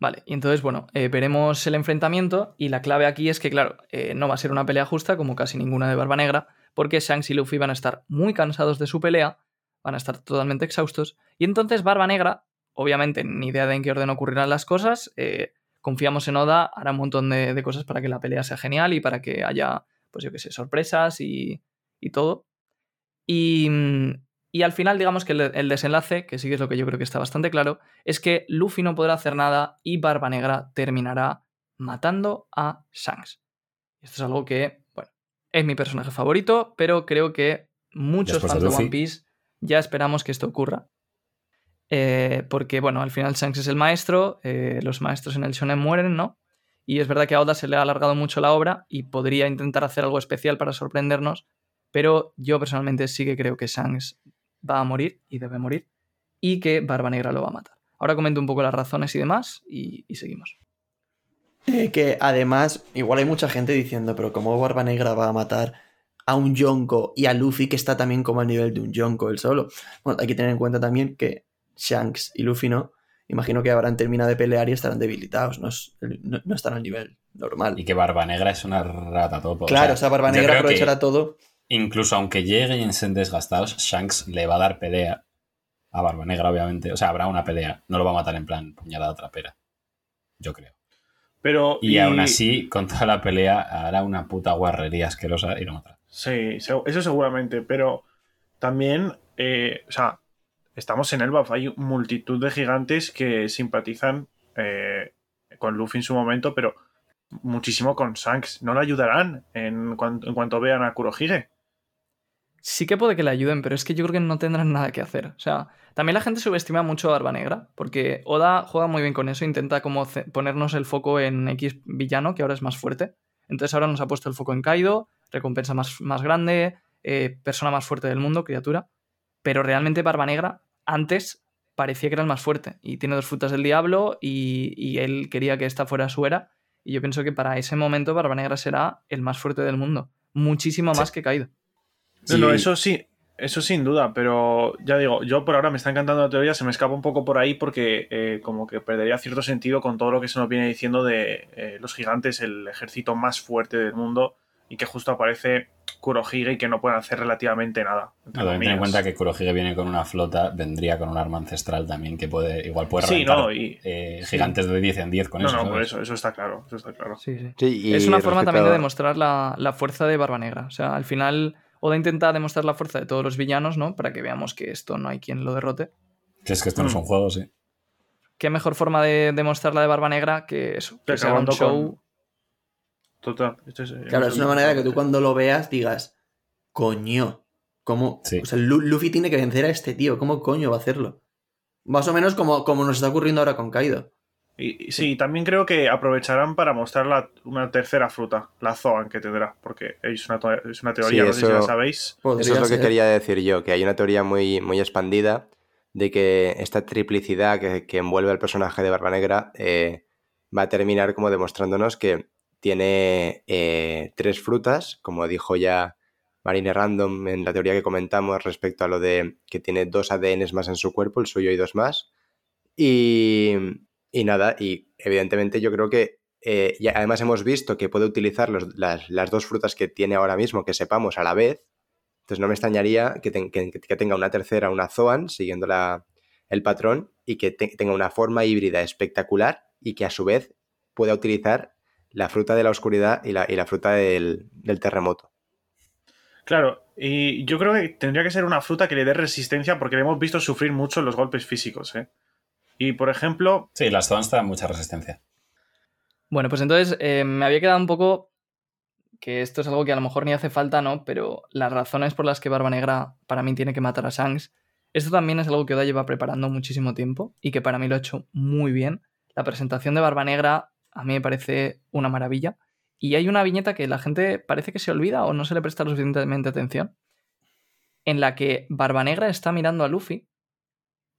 Vale, y entonces, bueno, eh, veremos el enfrentamiento y la clave aquí es que, claro, eh, no va a ser una pelea justa como casi ninguna de Barba Negra, porque Shanks y Luffy van a estar muy cansados de su pelea, van a estar totalmente exhaustos, y entonces Barba Negra, obviamente ni idea de en qué orden ocurrirán las cosas, eh, confiamos en Oda, hará un montón de, de cosas para que la pelea sea genial y para que haya, pues yo qué sé, sorpresas y, y todo. Y, mm, y al final, digamos que el, el desenlace, que sí que es lo que yo creo que está bastante claro, es que Luffy no podrá hacer nada y Barba Negra terminará matando a Shanks. Esto es algo que, bueno, es mi personaje favorito, pero creo que muchos Después fans de. One Piece ya esperamos que esto ocurra. Eh, porque, bueno, al final Shanks es el maestro, eh, los maestros en el shonen mueren, ¿no? Y es verdad que a Oda se le ha alargado mucho la obra y podría intentar hacer algo especial para sorprendernos, pero yo personalmente sí que creo que Shanks va a morir y debe morir y que Barba Negra lo va a matar. Ahora comento un poco las razones y demás y, seguimos. Eh, que además, igual hay mucha gente diciendo, pero ¿cómo Barba Negra va a matar a un Yonko y a Luffy que está también como al nivel de un Yonko él solo? Bueno, hay que tener en cuenta también que Shanks y Luffy no. Imagino que habrán terminado de pelear y estarán debilitados, no, es- no- no están al nivel normal. Y que Barba Negra es una rata topo. Claro, o sea, Barba Negra aprovechará todo. Incluso aunque lleguen y estén desgastados, Shanks le va a dar pelea a Barba Negra, obviamente. O sea, habrá una pelea. No lo va a matar en plan puñalada trapera. Yo creo. Pero. Y, aún así, con toda la pelea, hará una puta guarrería asquerosa y lo matará. Sí, eso seguramente, pero también, eh, o sea, estamos en Elbaf, hay multitud de gigantes que simpatizan eh, con Luffy en su momento, pero muchísimo con Shanks. No le ayudarán en, cuan- en cuanto vean a Kurohige. Sí que puede que le ayuden, pero es que yo creo que no tendrán nada que hacer. O sea, también la gente subestima mucho a Barba Negra, porque Oda juega muy bien con eso, intenta como ponernos el foco en X villano, que ahora es más fuerte. Entonces ahora nos ha puesto el foco en Kaido, recompensa más, más grande, eh, persona más fuerte del mundo, criatura. Pero realmente Barba Negra antes parecía que era el más fuerte y tiene dos frutas del diablo y, y él quería que esta fuera su era. Y yo pienso que para ese momento Barba Negra será el más fuerte del mundo. Muchísimo Sí. más que Kaido. No, eso sí, eso sin duda, pero ya digo, yo por ahora me está encantando la teoría, se me escapa un poco por ahí porque eh, como que perdería cierto sentido con todo lo que se nos viene diciendo de eh, los gigantes, el ejército más fuerte del mundo y que justo aparece Kurohige y que no pueden hacer relativamente nada. No, ten en cuenta que Kurohige viene con una flota, vendría con un arma ancestral también que puede, igual puede Sí, no, y- eh, gigantes de 10 en 10 con No, eso. no, ¿sabes? por eso, eso está claro, eso está claro. Sí, sí. Sí, y es una forma también de demostrar la, la fuerza de Barba Negra. O sea, al final, Oda intenta demostrar la fuerza de todos los villanos, ¿no? Para que veamos que esto no hay quien lo derrote. Que es que esto no es Mm. un juego, sí. ¿Qué mejor forma de demostrar la de Barba Negra que eso? Que Que se haga un show. con- Total. esto es- Claro, es una manera que tú cuando lo veas digas, coño, ¿cómo? Sí. O sea, Lu- Luffy tiene que vencer a este tío, ¿cómo coño va a hacerlo? Más o menos como, como nos está ocurriendo ahora con Kaido. Y, y sí, también creo que aprovecharán para mostrar la- una tercera fruta, la Zoan que tendrá, porque es una, es una teoría, Sí, no sé si la sabéis. Eso es lo que ser. quería decir yo, que hay una teoría muy, muy expandida de que esta triplicidad que, que envuelve al personaje de Barba Negra eh, va a terminar como demostrándonos que tiene eh, tres frutas, como dijo ya Marine Random en la teoría que comentamos respecto a lo de que tiene dos ADNs más en su cuerpo, el suyo y dos más. Y, y nada, y evidentemente yo creo que eh, además hemos visto que puede utilizar los- las, las dos frutas que tiene ahora mismo, que sepamos a la vez. Entonces no me extrañaría que, que- tenga una tercera, una Zoan, siguiendo la- el patrón, y que te- tenga una forma híbrida espectacular y que a su vez pueda utilizar la fruta de la oscuridad y la, y la fruta del, del terremoto. Claro, y yo creo que tendría que ser una fruta que le dé resistencia porque le hemos visto sufrir mucho en los golpes físicos. ¿eh? Y por ejemplo, Sí, las te dan mucha resistencia. Bueno, pues entonces eh, me había quedado un poco que esto es algo que a lo mejor ni hace falta, ¿no? Pero las razones por las que Barba Negra para mí tiene que matar a Shanks, esto también es algo que Oda lleva preparando muchísimo tiempo y que para mí lo ha hecho muy bien. La presentación de Barba Negra a mí me parece una maravilla. Y hay una viñeta que la gente parece que se olvida o no se le presta lo suficientemente atención, en la que Barba Negra está mirando a Luffy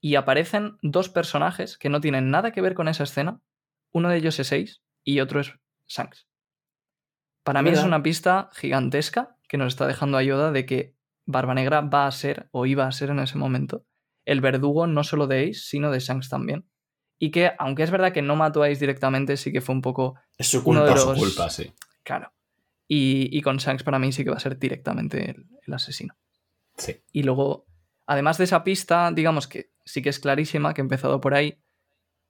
y aparecen dos personajes que no tienen nada que ver con esa escena. Uno de ellos es Ace y otro es Shanks. Para mí es una pista gigantesca que nos está dejando a Yoda de que Barba Negra va a ser, o iba a ser en ese momento, el verdugo no solo de Ace, sino de Shanks también. Y que, aunque es verdad que no mató a Ace directamente, sí que fue un poco Es su Uno culpa. de los- su culpa, sí. caro. Y, y con Shanks para mí sí que va a ser directamente el, el asesino. Sí. Y luego, además de esa pista, digamos que sí que es clarísima, que he empezado por ahí,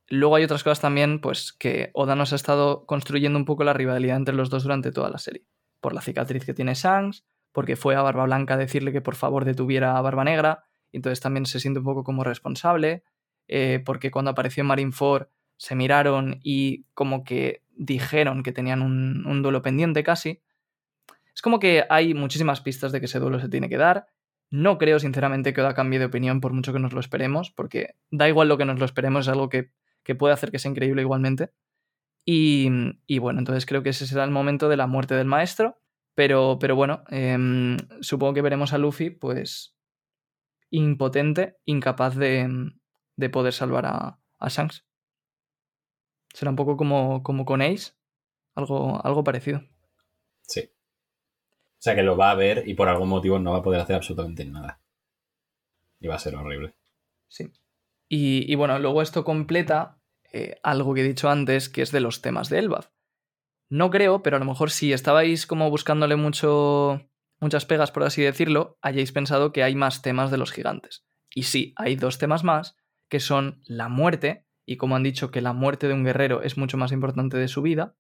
luego hay otras cosas también, pues que Oda nos ha estado construyendo un poco la rivalidad entre los dos durante toda la serie. Por la cicatriz que tiene Shanks, porque fue a Barba Blanca a decirle que por favor detuviera a Barba Negra, y entonces también se siente un poco como responsable, eh, porque cuando apareció Marineford se miraron y como que dijeron que tenían un, duelo pendiente casi. Es como que hay muchísimas pistas de que ese duelo se tiene que dar. No creo, sinceramente, que Oda cambie de opinión por mucho que nos lo esperemos, porque da igual lo que nos lo esperemos, es algo que, que puede hacer que sea increíble igualmente. Y, y, bueno, entonces creo que ese será el momento de la muerte del maestro. Pero, pero bueno, eh, supongo que veremos a Luffy, pues, impotente, incapaz de, de poder salvar a, a Shanks. Será un poco como, como con Ace, algo, algo parecido. Sí. O sea que lo va a ver y por algún motivo no va a poder hacer absolutamente nada. Y va a ser horrible. Sí. Y, y bueno, luego esto completa eh, algo que he dicho antes, que es de los temas de Elbaf. No creo, pero a lo mejor si estabais como buscándole mucho, muchas pegas, por así decirlo, hayáis pensado que hay más temas de los gigantes. Y sí, hay dos temas más, que son la muerte, y como han dicho que la muerte de un guerrero es mucho más importante de su vida,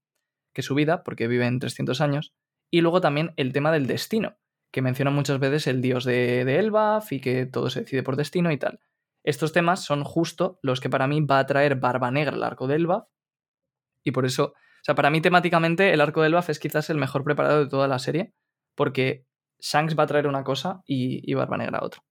que su vida, porque vive en 300 años, y luego también el tema del destino, que menciona muchas veces el dios de, Elbaf y que todo se decide por destino y tal. Estos temas son justo los que para mí va a traer Barba Negra al arco de Elbaf, y por eso, o sea, para mí temáticamente el arco de Elbaf es quizás el mejor preparado de toda la serie, porque Shanks va a traer una cosa y, y Barba Negra otra.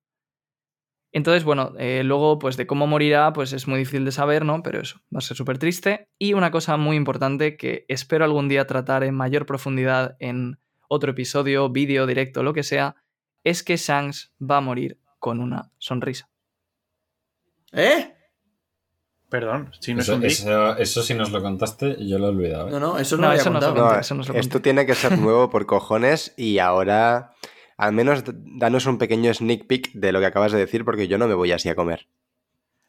Entonces, bueno, eh, luego, pues de cómo morirá, pues es muy difícil de saber, ¿no? Pero eso, va a ser súper triste. Y una cosa muy importante que espero algún día tratar en mayor profundidad en otro episodio, vídeo, directo, lo que sea, es que Shanks va a morir con una sonrisa. ¿Eh? Perdón, si no Eso, es un eso, eso si nos lo contaste, yo lo he olvidado. ¿eh? No, no, eso no, No, lo había eso no contado. lo conté, No, eso no se lo esto conté. tiene que ser nuevo por cojones y ahora al menos danos un pequeño sneak peek de lo que acabas de decir porque yo no me voy así a comer.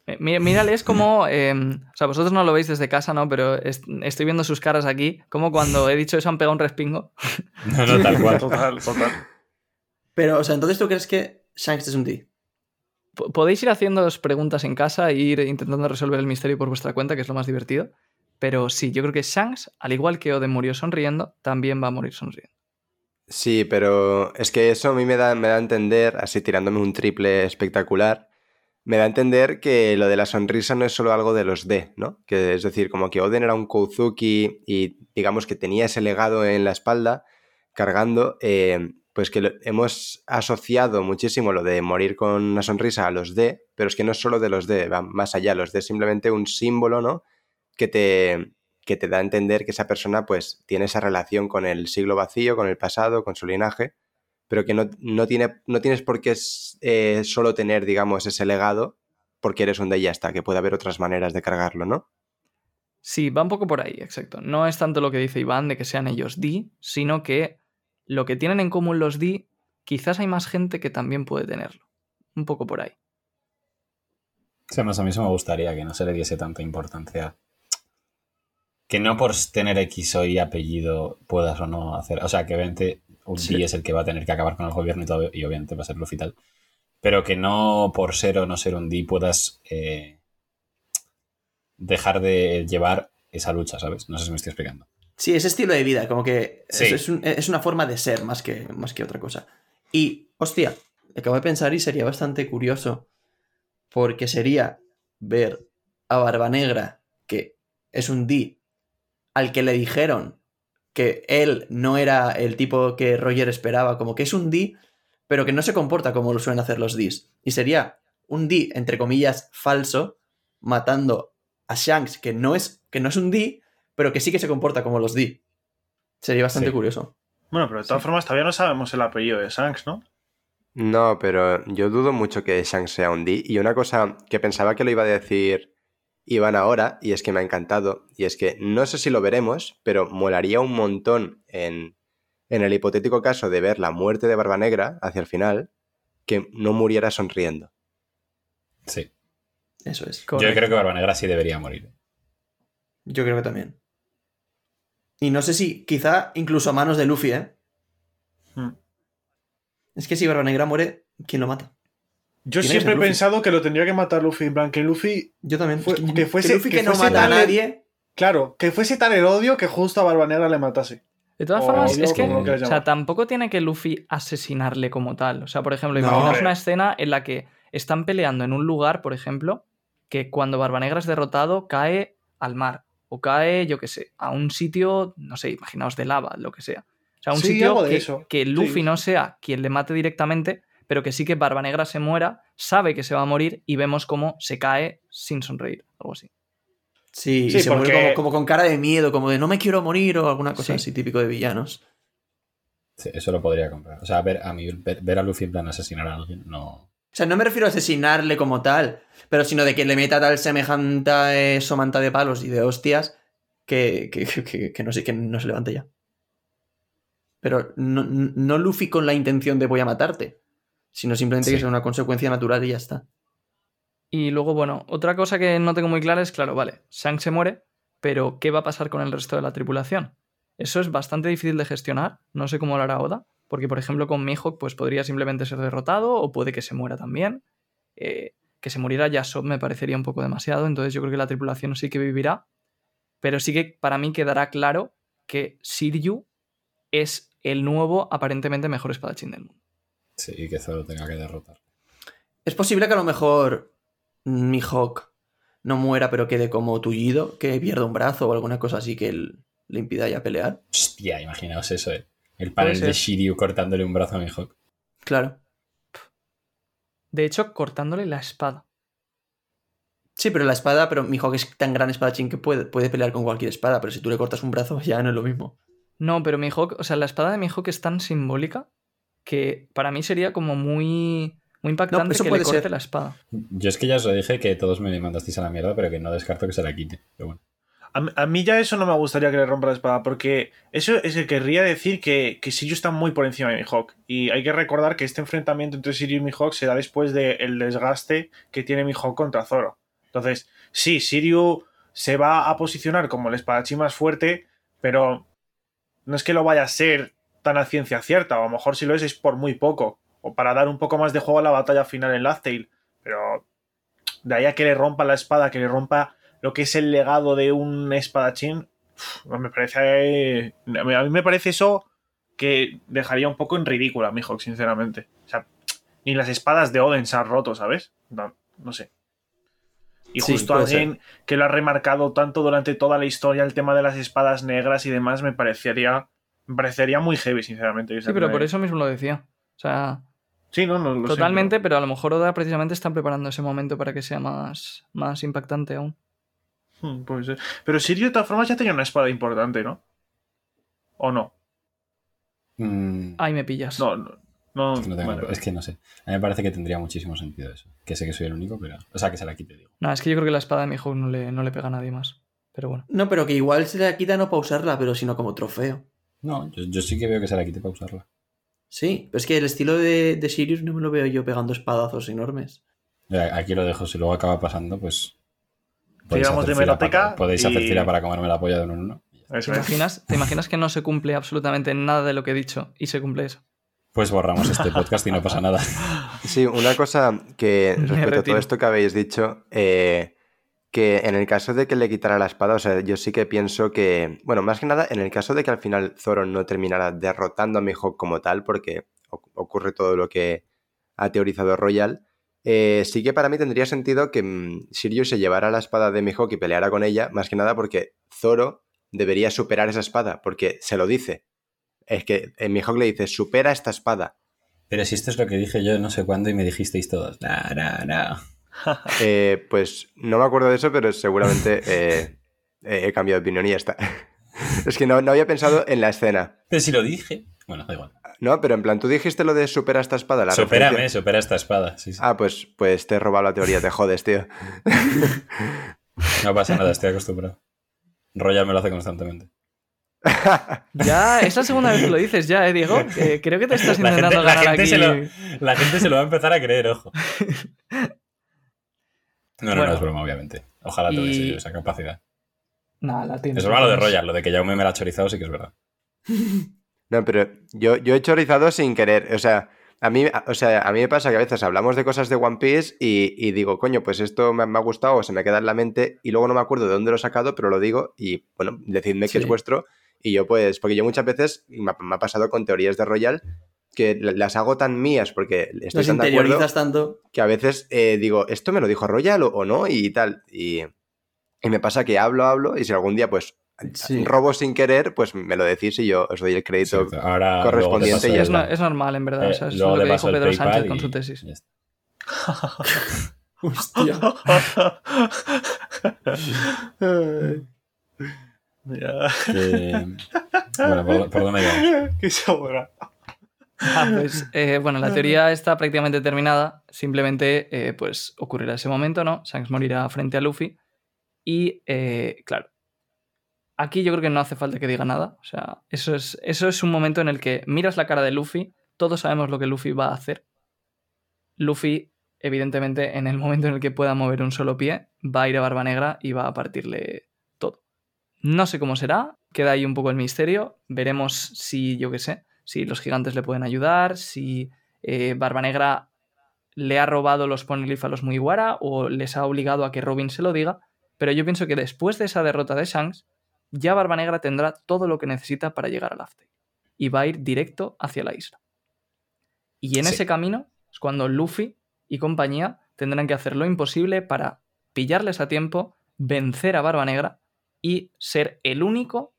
Eh, mí- Mírale, es como. *laughs* eh, o sea, vosotros no lo veis desde casa, ¿no? Pero est- estoy viendo sus caras aquí. Como cuando he dicho eso han pegado un respingo. *laughs* No, no, tal cual. Total, total. Pero, o sea, entonces tú crees que Shanks es un D. P- Podéis ir haciéndoos preguntas en casa e ir intentando resolver el misterio por vuestra cuenta, que es lo más divertido. Pero sí, yo creo que Shanks, al igual que Oden murió sonriendo, también va a morir sonriendo. Sí, pero es que eso a mí me da, me da a entender, así tirándome un triple espectacular, me da a entender que lo de la sonrisa no es solo algo de los D, ¿no? Que es decir, como que Oden era un Kouzuki y digamos que tenía ese legado en la espalda cargando, eh, pues que lo- hemos asociado muchísimo lo de morir con una sonrisa a los D, pero es que no es solo de los D, va más allá, los D es simplemente un símbolo, ¿no? Que te, que te da a entender que esa persona pues tiene esa relación con el siglo vacío, con el pasado, con su linaje, pero que no, no, tiene, no tienes por qué eh, solo tener, digamos, ese legado porque eres un D y ya está, que puede haber otras maneras de cargarlo, ¿no? Sí, va un poco por ahí, exacto. No es tanto lo que dice Iván de que sean ellos D, sino que lo que tienen en común los D, quizás hay más gente que también puede tenerlo. Un poco por ahí. Más a mí eso me gustaría que no se le diese tanta importancia. Que no por tener X o Y apellido puedas o no hacer. O sea, que obviamente un Sí. D es el que va a tener que acabar con el gobierno y todo, y obviamente va a ser Luffy y tal. Pero que no por ser o no ser un D puedas eh, dejar de llevar esa lucha, ¿sabes? No sé si me estoy explicando. Sí, ese estilo de vida, como que es- Sí. es, un- es una forma de ser más que, más que otra cosa. Y, hostia, acabo de pensar y sería bastante curioso, porque sería ver a Barba Negra, que es un D, al que le dijeron que él no era el tipo que Roger esperaba, como que es un D, pero que no se comporta como lo suelen hacer los Ds. Y sería un D, entre comillas, falso, matando a Shanks, que no es, que no es un D, pero que sí que se comporta como los D. Sería bastante Sí. curioso. Bueno, pero de todas formas todavía no sabemos el apellido de Shanks, ¿no? No, pero yo dudo mucho que Shanks sea un D. Y una cosa que pensaba que lo iba a decir Iván ahora, y es que me ha encantado, y es que no sé si lo veremos, pero molaría un montón en, en el hipotético caso de ver la muerte de Barba Negra hacia el final, que no muriera sonriendo. Sí. Eso es. Yo creo que Barba Negra sí debería morir. Yo creo que también. Y no sé si, quizá incluso a manos de Luffy, ¿eh? Hmm. Es que si Barba Negra muere, ¿quién lo mata? Yo que siempre he pensado que lo tendría que matar Luffy. En plan, que Luffy. Yo también. Fue- que, que fuese- Luffy que que, no fuese mata a tan- nadie. Claro, que fuese tan el odio que justo a Barba Negra le matase. De todas O formas, odio, es que, o sea, tampoco tiene que Luffy asesinarle como tal. O sea, por ejemplo, imaginaos una escena en la que están peleando en un lugar, por ejemplo, que cuando Barbanegra es derrotado cae al mar. O cae, yo qué sé, a un sitio, no sé, imaginaos de lava, lo que sea. O sea, un Sí, sitio que, eso. que Luffy Sí. no sea quien le mate directamente, pero que sí que Barbanegra se muera, sabe que se va a morir y vemos cómo se cae sin sonreír, algo así. Sí, y Sí, se muere como, como con cara de miedo, como de no me quiero morir o alguna cosa Sí. así típico de villanos. Sí, eso lo podría comprar. O sea, ver a, mí, ver, ver a Luffy en plan asesinar a alguien, no. O sea, no me refiero a asesinarle como tal, pero sino de que le meta tal semejante eh, somanta de palos y de hostias que, que, que- que no sé, que no se levante ya. Pero no, no Luffy con la intención de voy a matarte, sino simplemente que sea una consecuencia natural y ya está. Y luego, bueno, otra cosa que no tengo muy clara es, claro, vale, Shanks se muere, pero ¿qué va a pasar con el resto de la tripulación? Eso es bastante difícil de gestionar, no sé cómo lo hará Oda, porque por ejemplo con Mihawk pues podría simplemente ser derrotado o puede que se muera también. Eh, que se muriera Yasop me parecería un poco demasiado, entonces yo creo que la tripulación sí que vivirá, pero sí que para mí quedará claro que Shiryu es el nuevo, aparentemente mejor espadachín del mundo. Sí, y que Zoro tenga que derrotar. Es posible que a lo mejor Mihawk no muera pero quede como tullido, que pierda un brazo o alguna cosa así que él- le impida ya pelear. Hostia, imaginaos eso, eh. El panel de. Shiryu cortándole un brazo a Mihawk. Claro. De hecho, cortándole la espada. Sí, pero la espada, pero Mihawk es tan gran espadachín que puede, puede pelear con cualquier espada, pero si tú le cortas un brazo *laughs* ya no es lo mismo. No, pero Mihawk, o sea, la espada de Mihawk es tan simbólica que para mí sería como muy, muy impactante eso que le puede corte ser. la espada. Yo es que ya os lo dije que todos me mandasteis a la mierda, pero que no descarto que se la quite. Pero bueno. A, mí- a mí ya eso no me gustaría que le rompa la espada, porque eso es que querría decir que, que Shiryu está muy por encima de Mihawk. Y hay que recordar que este enfrentamiento entre Shiryu y Mihawk se da después del desgaste que tiene Mihawk contra Zoro. Entonces, sí, Shiryu se va a posicionar como el espadachín más fuerte, pero no es que lo vaya a ser tan a ciencia cierta, o a lo mejor si lo es es por muy poco, o para dar un poco más de juego a la batalla final en Laugh-Tale. Pero de ahí a que le rompa la espada, que le rompa lo que es el legado de un espadachín, me parece. A mí me parece eso que dejaría un poco en ridículo a Mihawk, sinceramente. O sea, ni las espadas de Oden se han roto, ¿sabes? No, no sé. Y Sí, justo alguien que lo ha remarcado tanto durante toda la historia, el tema de las espadas negras y demás, me parecería, me parecería muy heavy, sinceramente. Sí, pero por eso mismo lo decía. O sea, Sí, no, no lo sé, totalmente, pero a lo mejor Oda precisamente está preparando ese momento para que sea más, más impactante aún. pero- Hmm, puede ser. Pero Sirio, de todas formas, ya tenía una espada importante, ¿no? ¿O no? Mm, Ahí me pillas. No, no. no, es, que no tengo- vale, es que no sé. A mí me parece que tendría muchísimo sentido eso. Que sé que soy el único, pero. O sea, que se la quite, digo. No, es que yo creo que la espada de Mihawk no le, no le pega a nadie más. Pero bueno. No, pero que igual se la quita no para usarla, pero sino como trofeo. No, yo, yo sí que veo que se la quite para usarla. Sí, pero es que el estilo de, de Sirius no me lo veo yo pegando espadazos enormes. Ya, Aquí lo dejo. Si luego acaba pasando, pues. Tiramos hacer de fila para- podéis hacer y- fila para comerme la polla de uno en uno. Eso ¿Te es. imaginas, ¿Te imaginas que no se cumple absolutamente nada de lo que he dicho y se cumple eso? Pues borramos este podcast y no pasa nada. Sí, una cosa que *laughs* respecto a todo esto que habéis dicho, eh, que en el caso de que le quitara la espada, o sea, yo sí que pienso que, bueno, más que nada, en el caso de que al final Zoro no terminara derrotando a Mihawk como tal, porque oc- ocurre todo lo que ha teorizado Royal, eh, sí que para mí tendría sentido que mm, Sirius se llevara la espada de Mihawk y peleara con ella, más que nada porque Zoro debería superar esa espada, porque se lo dice. Es que eh, Mihawk le dice, supera esta espada. Pero si esto es lo que dije yo no sé cuándo y me dijisteis todos. No, no, no. *laughs* Eh, pues no me acuerdo de eso, pero seguramente *laughs* eh, eh, he cambiado de opinión y ya está. *laughs* es que no, no había pensado en la escena. Pero si lo dije. Bueno, da igual. No, pero en plan, tú dijiste lo de supera esta espada. La Supérame, referencia- supera esta espada. Sí, sí. Ah, pues, pues te he robado la teoría, te jodes, tío. No pasa nada, estoy acostumbrado. Royal me lo hace constantemente. Ya, es la segunda vez que lo dices ya, ¿eh, Diego? Que creo que te estás La gente, intentando la ganar gente aquí. se lo, la gente se lo va a empezar a creer, ojo. No, no, Bueno. no es broma, obviamente. Ojalá tuviese Y- yo esa capacidad. Nah, la tienes. Es broma lo de. Royal, lo de que Jaume me la ha chorizado sí que es verdad. *laughs* No, pero yo, yo he chorizado sin querer. O sea, A mí, o sea, a mí me pasa que a veces hablamos de cosas de One Piece y, y digo, coño, pues esto me, me ha gustado o se me queda en la mente y luego no me acuerdo de dónde lo he sacado, pero lo digo y, bueno, decidme que es vuestro y yo pues, porque yo muchas veces, y me, ha- me ha pasado con teorías de Royal, que la- las hago tan mías porque estoy Los tan de acuerdo interiorizas tanto. que a veces eh, digo, ¿esto me lo dijo Royal o, o no? Y tal. Y, y me pasa que hablo, hablo y si algún día pues Sí. robo sin querer, pues me lo decís y yo os doy el crédito. Ahora correspondiente y Es, no- es normal, en verdad. eh, o sea, eso es lo que dijo Pedro PayPal Sánchez con su tesis. *laughs* Hostia. *laughs* Que- Bueno, ¿por, por dónde? *laughs* Qué sobra. Ah, pues, eh, bueno, la teoría está prácticamente terminada. Simplemente, eh, pues, ocurrirá ese momento, ¿no? Shanks morirá frente a Luffy. Y, eh, claro, aquí yo creo que no hace falta que diga nada. O sea, eso es, eso es un momento en el que miras la cara de Luffy, todos sabemos lo que Luffy va a hacer. Luffy, evidentemente, en el momento en el que pueda mover un solo pie, va a ir a Barba Negra y va a partirle todo. No sé cómo será, queda ahí un poco el misterio. Veremos si, yo qué sé, si los gigantes le pueden ayudar, si eh, Barba Negra le ha robado los Poneglyph a los Mugiwara o les ha obligado a que Robin se lo diga. Pero yo pienso que después de esa derrota de Shanks, ya Barba Negra tendrá todo lo que necesita para llegar a Laugh Tale. Y va a ir directo hacia la isla. Y en Sí. ese camino es cuando Luffy y compañía tendrán que hacer lo imposible para pillarles a tiempo, vencer a Barba Negra y ser el único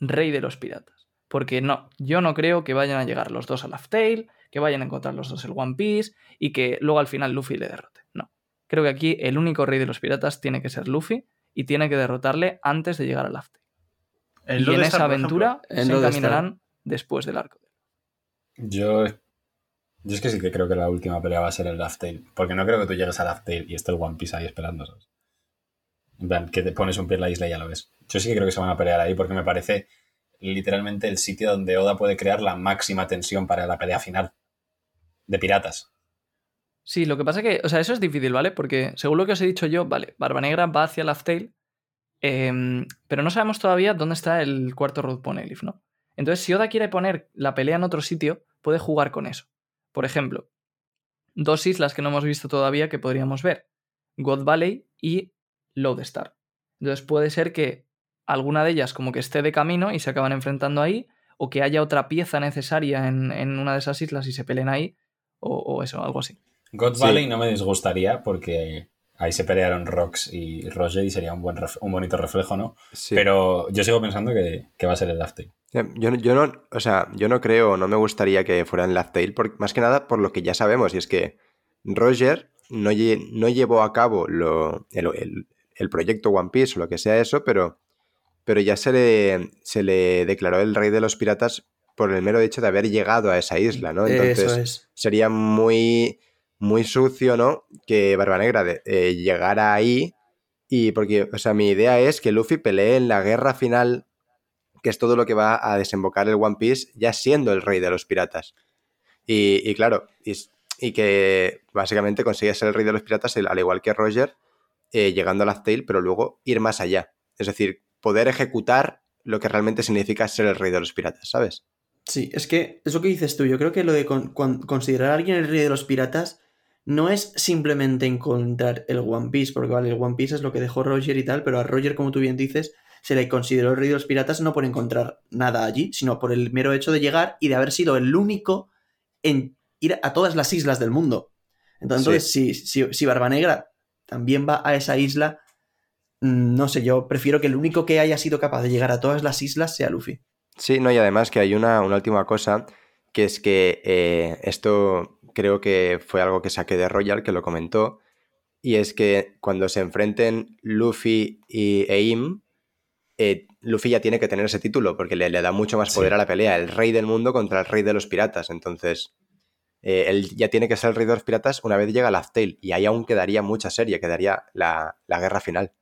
rey de los piratas. Porque no, yo no creo que vayan a llegar los dos a Laugh Tale, que vayan a encontrar los dos el One Piece y que luego al final Luffy le derrote. No. Creo que aquí el único rey de los piratas tiene que ser Luffy y tiene que derrotarle antes de llegar a Laugh Tale. Y en esa ejemplo, aventura en se encaminarán después del arco. Yo, yo es que sí que creo que la última pelea va a ser el Laugh Tale. Porque no creo que tú llegues a Laugh Tale y esté el One Piece ahí esperando. ¿sabes? En plan, que te pones un pie en la isla y ya lo ves. Yo sí que creo que se van a pelear ahí porque me parece literalmente el sitio donde Oda puede crear la máxima tensión para la pelea final. De piratas. Sí, lo que pasa que, o sea, eso es difícil, ¿vale? Porque según lo que os he dicho yo, vale, Barba Negra va hacia Tale, em, pero no sabemos todavía dónde está el cuarto Road Poneglyph, ¿no? Entonces, si Oda quiere poner la pelea en otro sitio, puede jugar con eso. Por ejemplo, dos islas que no hemos visto todavía que podríamos ver: God Valley y Lodestar. Entonces, puede ser que alguna de ellas como que esté de camino y se acaban enfrentando ahí, o que haya otra pieza necesaria en, en una de esas islas y se peleen ahí, o, o eso, algo así. God Sí. Valley no me disgustaría porque ahí se pelearon Rox y Roger y sería un, buen ref- un bonito reflejo, ¿no? Sí. Pero yo sigo pensando que, que va a ser el Laugh Tale. Yo, no- yo no, o sea, yo no creo, no me gustaría que fuera en Laugh Tale, por- más que nada por lo que ya sabemos, y es que Roger no, lle- no llevó a cabo lo- el, el- el proyecto One Piece o lo que sea eso, pero, pero ya se le, se le declaró el rey de los piratas por el mero hecho de haber llegado a esa isla, ¿no? Entonces Eso es. sería muy, muy sucio, ¿no? Que Barba Negra de- eh, llegara ahí y porque, o sea, mi idea es que Luffy pelee en la guerra final que es todo lo que va a desembocar el One Piece ya siendo el rey de los piratas. Y, y claro, y, y que básicamente consigue ser el rey de los piratas, al igual que Roger, eh, llegando a Laugh Tale, pero luego ir más allá. Es decir, poder ejecutar lo que realmente significa ser el rey de los piratas, ¿sabes? Sí, es que es lo que dices tú. Yo creo que lo de con- con- considerar a alguien el rey de los piratas no es simplemente encontrar el One Piece, porque vale, el One Piece es lo que dejó Roger y tal, pero a Roger, como tú bien dices, se le consideró el rey de los piratas no por encontrar nada allí, sino por el mero hecho de llegar y de haber sido el único en ir a todas las islas del mundo. Entonces, si, si, si Barba Negra también va a esa isla, no sé, yo prefiero que el único que haya sido capaz de llegar a todas las islas sea Luffy. Sí, no, y además que hay una, una última cosa, que es que eh, esto creo que fue algo que saqué de Royal, que lo comentó, y es que cuando se enfrenten Luffy y Eim, eh, Luffy ya tiene que tener ese título, porque le, le da mucho más Sí. poder a la pelea, el rey del mundo contra el rey de los piratas, entonces eh, él ya tiene que ser el rey de los piratas una vez llega Laugh Tale, y ahí aún quedaría mucha serie, quedaría la, la guerra final.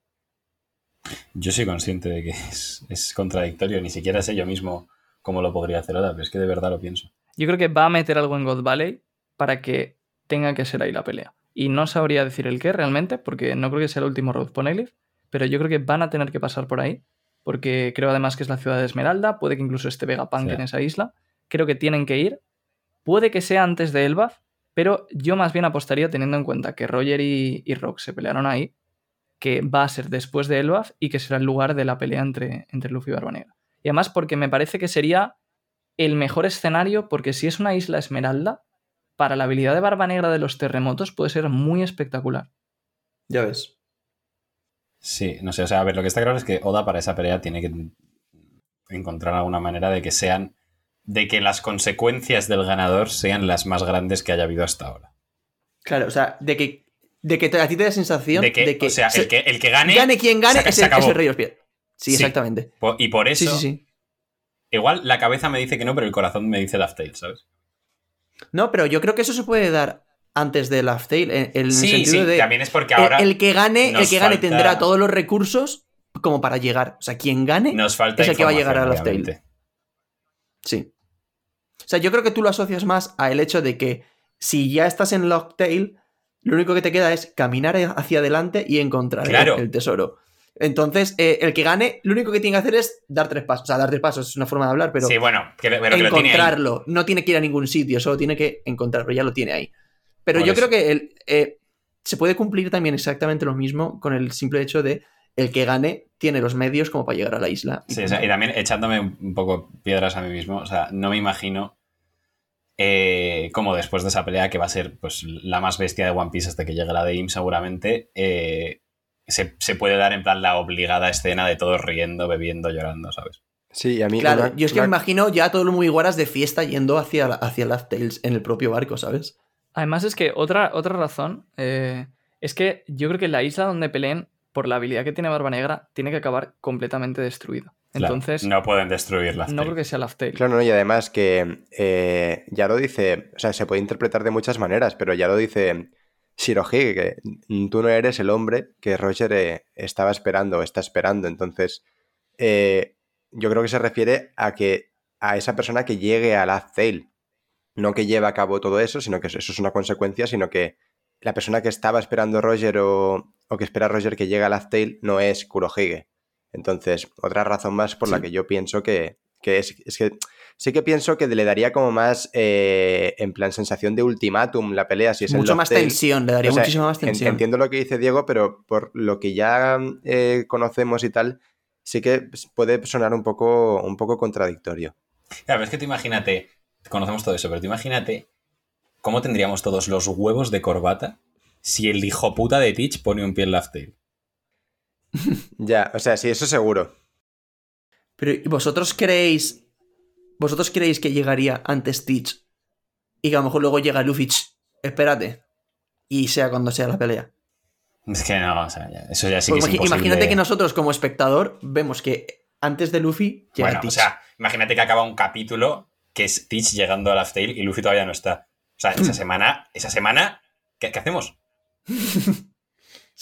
Yo soy consciente de que es, es contradictorio, ni siquiera sé yo mismo cómo lo podría hacer ahora, pero es que de verdad lo pienso. Yo creo que va a meter algo en God Valley para que tenga que ser ahí la pelea. Y no sabría decir el qué realmente, porque no creo que sea el último Road Poneglyph, pero yo creo que van a tener que pasar por ahí, porque creo además que es la ciudad de Esmeralda, puede que incluso esté Vegapunk Sí. en esa isla. Creo que tienen que ir puede que sea antes de Elbaf, pero yo más bien apostaría teniendo en cuenta que Roger y, y Rock se pelearon ahí, que va a ser después de Elbaf y que será el lugar de la pelea entre, entre Luffy y Barba Negra. Y además porque me parece que sería el mejor escenario, porque si es una isla esmeralda, para la habilidad de Barba Negra de los terremotos puede ser muy espectacular. Ya ves. Sí, no sé, o sea, a ver, lo que está claro es que Oda para esa pelea tiene que encontrar alguna manera de que sean, de que las consecuencias del ganador sean las más grandes que haya habido hasta ahora. Claro, o sea, de que, de que a ti te da sensación De que, o sea, se- el que, el que gane, gane quien gane se- es se el, acabó. es el rey de los pies. Sí, Sí. exactamente. Y por eso, sí, sí. igual la cabeza me dice que no, pero el corazón me dice Laugh Tale, ¿sabes? No, pero yo creo que eso se puede dar antes de Laugh Tale, el Sí, sentido sí, de también es porque ahora el, que gane, el que gane falta- tendrá todos los recursos como para llegar. O sea, quien gane nos falta es el que va a llegar a Laugh Tale. Sí. O sea, yo creo que tú lo asocias más al hecho de que si ya estás en Locktail, lo único que te queda es caminar hacia adelante y encontrar el- Claro. el, tesoro. Entonces, eh, el que gane, lo único que tiene que hacer es dar tres pasos. O sea, dar tres pasos es una forma de hablar, pero sí, bueno, que, pero que lo tiene encontrarlo. No tiene que ir a ningún sitio, solo tiene que encontrarlo, ya lo tiene ahí. Pero Por yo eso. creo que el, eh, se puede cumplir también exactamente lo mismo con el simple hecho de el que gane tiene los medios como para llegar a la isla. Sí, o sea, y también echándome un poco piedras a mí mismo, o sea, no me imagino eh, como después de esa pelea, que va a ser pues la más bestia de One Piece hasta que llegue la de Im seguramente, eh, se, se puede dar en plan la obligada escena de todos riendo, bebiendo, llorando, ¿sabes? Sí, y a mí. Claro, una- yo es que una- me imagino ya todo lo muy guaras de fiesta yendo hacia, hacia Laugh Tales en el propio barco, ¿sabes? Además es que otra, otra razón eh, es que yo creo que la isla donde peleen, por la habilidad que tiene Barba Negra, tiene que acabar completamente destruida. Claro, Entonces, no pueden destruirla. no creo que sea Laugh Tale. Claro, no, y además que eh, ya lo dice, o sea, se puede interpretar de muchas maneras, pero ya lo dice Shirohige, que tú no eres el hombre que Roger eh, estaba esperando o está esperando. Entonces, eh, yo creo que se refiere a que a esa persona que llegue a Laugh Tale, no que lleve a cabo todo eso, sino que eso eso es una consecuencia, sino que la persona que estaba esperando Roger o, o que espera Roger que llegue a Laugh Tale no es Kurohige. Entonces, otra razón más por la que yo pienso que, que es, es que sí que pienso que le daría como más, eh, en plan, sensación de ultimátum la pelea si es Mucho más tensión, le daría O sea, muchísima más en- tensión. Entiendo lo que dice Diego, pero por lo que ya eh, conocemos y tal, sí que puede sonar un poco, un poco contradictorio. Claro, es que tú imagínate, conocemos todo eso, pero tú imagínate cómo tendríamos todos los huevos de corbata si el hijo puta de Teach pone un pie en Laugh Tale. *laughs* Ya, o sea, sí, eso seguro. Pero ¿y vosotros creéis. ¿Vosotros creéis que llegaría antes Stitch? Y que a lo mejor luego llega Luffy. "Ch, espérate. Y sea cuando sea la pelea. Es que no, o sea, ya- eso ya sí Pues que es imposible. imagínate que nosotros, como espectador, vemos que antes de Luffy llega Bueno, o sea, imagínate que acaba un capítulo que es Teach llegando a Laugh Tale y Luffy todavía no está. O sea, esa *laughs* semana, esa semana, ¿qué, qué hacemos? *laughs*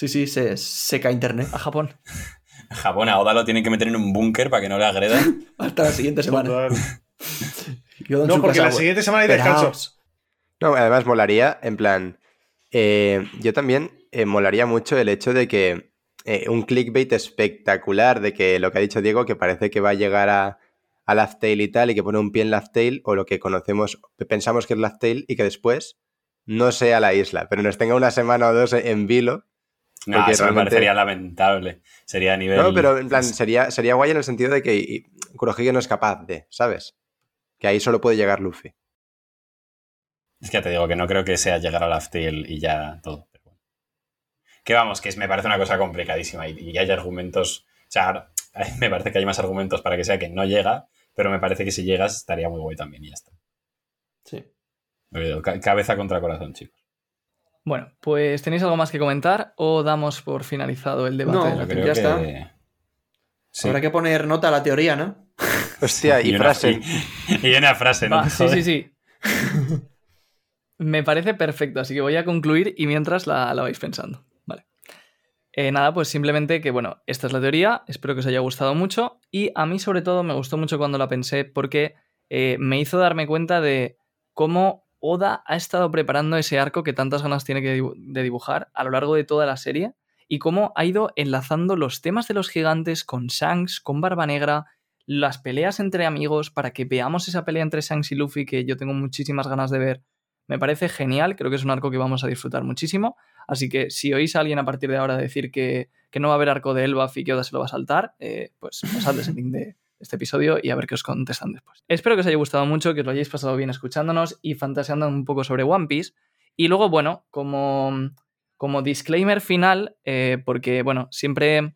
Sí, sí, se, se cae internet. A Japón. *laughs* Japón a Oda lo tienen que meter en un búnker para que no le agredan. *laughs* Hasta la siguiente semana. *laughs* No, porque casa, la siguiente semana hay descanso. Esperaos. No, además molaría, en plan, eh, yo también eh, molaría mucho el hecho de que eh, un clickbait espectacular de que lo que ha dicho Diego, que parece que va a llegar a, a Laugh Tale y tal, y que pone un pie en Laugh Tale, o lo que conocemos, pensamos que es Laugh Tale, y que después no sea la isla, pero nos tenga una semana o dos en vilo. No, Porque eso me parecería lamentable. Sería a nivel. No, pero en plan, sería, sería guay en el sentido de que Kurohige no es capaz de, ¿sabes? Que ahí solo puede llegar Luffy. Es que ya te digo que no creo que sea llegar a Laugh Tale y ya todo. pero bueno. Que vamos, que es- me parece una cosa complicadísima y, y hay argumentos. O sea, ahora, *laughs* me parece que hay más argumentos para que sea que no llega, pero me parece que si llegas estaría muy guay también y ya está. Sí. Cabeza contra corazón, chicos. Bueno, pues ¿tenéis algo más que comentar o damos por finalizado el debate? No, de la Yo teoría? creo ya que. está. Sí. Habrá que poner nota a la teoría, ¿no? *laughs* Hostia, y, una, frase. y, y una frase, ¿no? Va, sí, sí, sí. *laughs* Me parece perfecto, así que voy a concluir y mientras la, la vais pensando. Vale. Eh, nada, pues simplemente que, bueno, esta es la teoría, espero que os haya gustado mucho y a mí sobre todo me gustó mucho cuando la pensé porque eh, me hizo darme cuenta de cómo Oda ha estado preparando ese arco que tantas ganas tiene que de dibujar a lo largo de toda la serie y cómo ha ido enlazando los temas de los gigantes con Shanks, con Barba Negra, las peleas entre amigos, para que veamos esa pelea entre Shanks y Luffy, que yo tengo muchísimas ganas de ver. Me parece genial, creo que es un arco que vamos a disfrutar muchísimo. Así que si oís a alguien a partir de ahora decir que, que no va a haber arco de Elbaf y que Oda se lo va a saltar, eh, pues pasadles el link de este episodio y a ver qué os contestan después. Espero que os haya gustado mucho, que os lo hayáis pasado bien escuchándonos y fantaseando un poco sobre One Piece. Y luego, bueno, como, como disclaimer final, eh, porque, bueno, siempre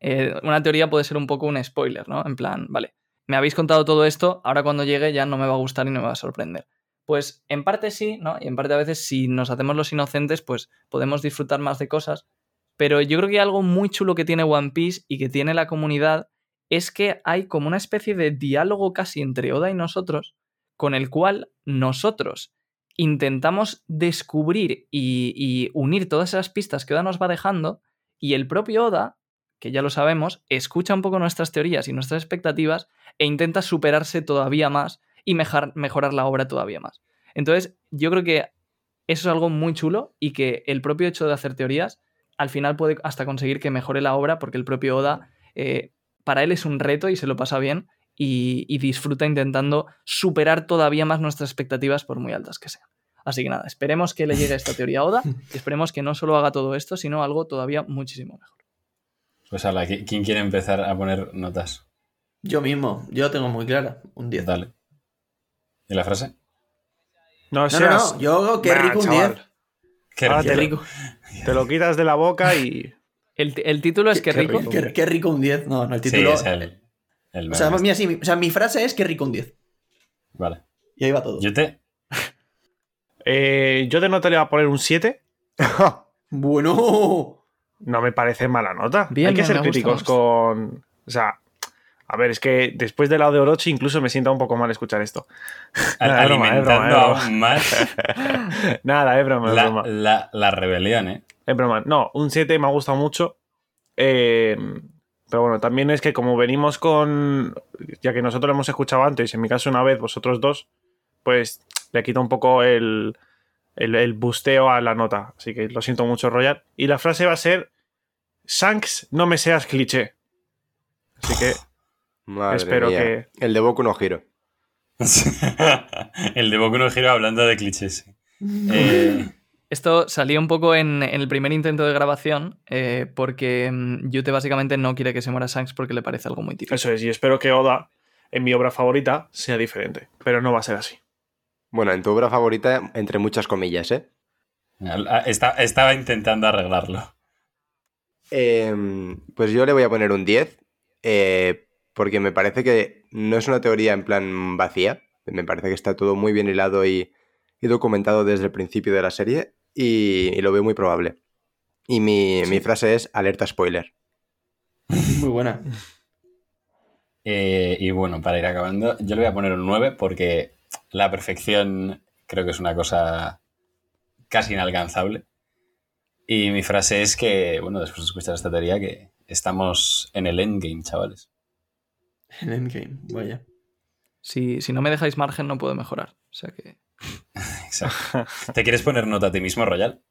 eh, una teoría puede ser un poco un spoiler, ¿no? En plan, vale, me habéis contado todo esto, ahora cuando llegue ya no me va a gustar y no me va a sorprender. Pues en parte sí, ¿no? Y en parte a veces si nos hacemos los inocentes, pues podemos disfrutar más de cosas. Pero yo creo que algo muy chulo que tiene One Piece y que tiene la comunidad es que hay como una especie de diálogo casi entre Oda y nosotros, con el cual nosotros intentamos descubrir y, unir todas esas pistas que Oda nos va dejando, y el propio Oda, que ya lo sabemos, escucha un poco nuestras teorías y nuestras expectativas e intenta superarse todavía más y mejorar la obra todavía más. Entonces, yo creo que eso es algo muy chulo y que el propio hecho de hacer teorías al final puede hasta conseguir que mejore la obra porque el propio Oda, eh, para él es un reto y se lo pasa bien y, y disfruta intentando superar todavía más nuestras expectativas por muy altas que sean. Así que nada, esperemos que le llegue esta teoría a Oda *laughs* y esperemos que no solo haga todo esto, sino algo todavía muchísimo mejor. Pues habla, ¿qui- ¿quién quiere empezar a poner notas? Yo mismo, yo tengo muy clara, un 10. Dale. ¿Y la frase? No No, no, seas. no, yo qué Bah, rico un chaval. 10. Qué Ahora rico. te, rico. te lo quitas de la boca y. El, el título es que Qué rico. Qué, qué rico un 10. No, no, el Sí, título. es el, el o, sea, mira, sí, mi, o sea, mi frase es qué rico un 10. Vale. Y ahí va todo. Yo te... Eh, yo de nota le voy a poner un 7. *laughs* Bueno. No me parece mala nota. Bien, Hay que bien, ser críticos gusta. con. O sea. A ver, es que después del lado de Orochi incluso me sienta un poco mal escuchar esto. *laughs* Nada, es alimentando broma, es broma. aún más *laughs* Nada, es broma, es la, broma. la- la rebelión, ¿eh? Es broma. No, un 7 me ha gustado mucho. Eh, pero bueno, también es que como venimos con. Ya que nosotros lo hemos escuchado antes, en mi caso una vez, vosotros dos, pues le quita un poco el, el, el busteo a la nota. Así que lo siento mucho, Royal. Y la frase va a ser: Shanks, no me seas cliché. Así que Madre Espero mía. que- El de Boku no Giro. *laughs* el de Boku no Hero hablando de clichés. *laughs* Eh, Esto salió un poco en, en el primer intento de grabación, eh, porque mm, Yute básicamente no quiere que se muera Shanks porque le parece algo muy típico. eso es. Y espero que Oda, en mi obra favorita, sea diferente. Pero no va a ser así. Bueno, en tu obra favorita, entre muchas comillas, ¿eh? está- estaba intentando arreglarlo. Em, pues yo le voy a poner un 10, eh, porque me parece que no es una teoría en plan vacía, me parece que está todo muy bien hilado y, y documentado desde el principio de la serie y, y lo veo muy probable. Y mi, mi frase es alerta spoiler. Muy buena. Eh, y bueno, para ir acabando, yo le voy a poner un 9 porque la perfección creo que es una cosa casi inalcanzable. Y mi frase es que, bueno, después de escuchar esta teoría, que estamos en el endgame, chavales. En Endgame, vaya. Si, si no me dejáis margen, no puedo mejorar. O sea que. *laughs* Exacto. ¿Te quieres poner nota a ti mismo, Royal?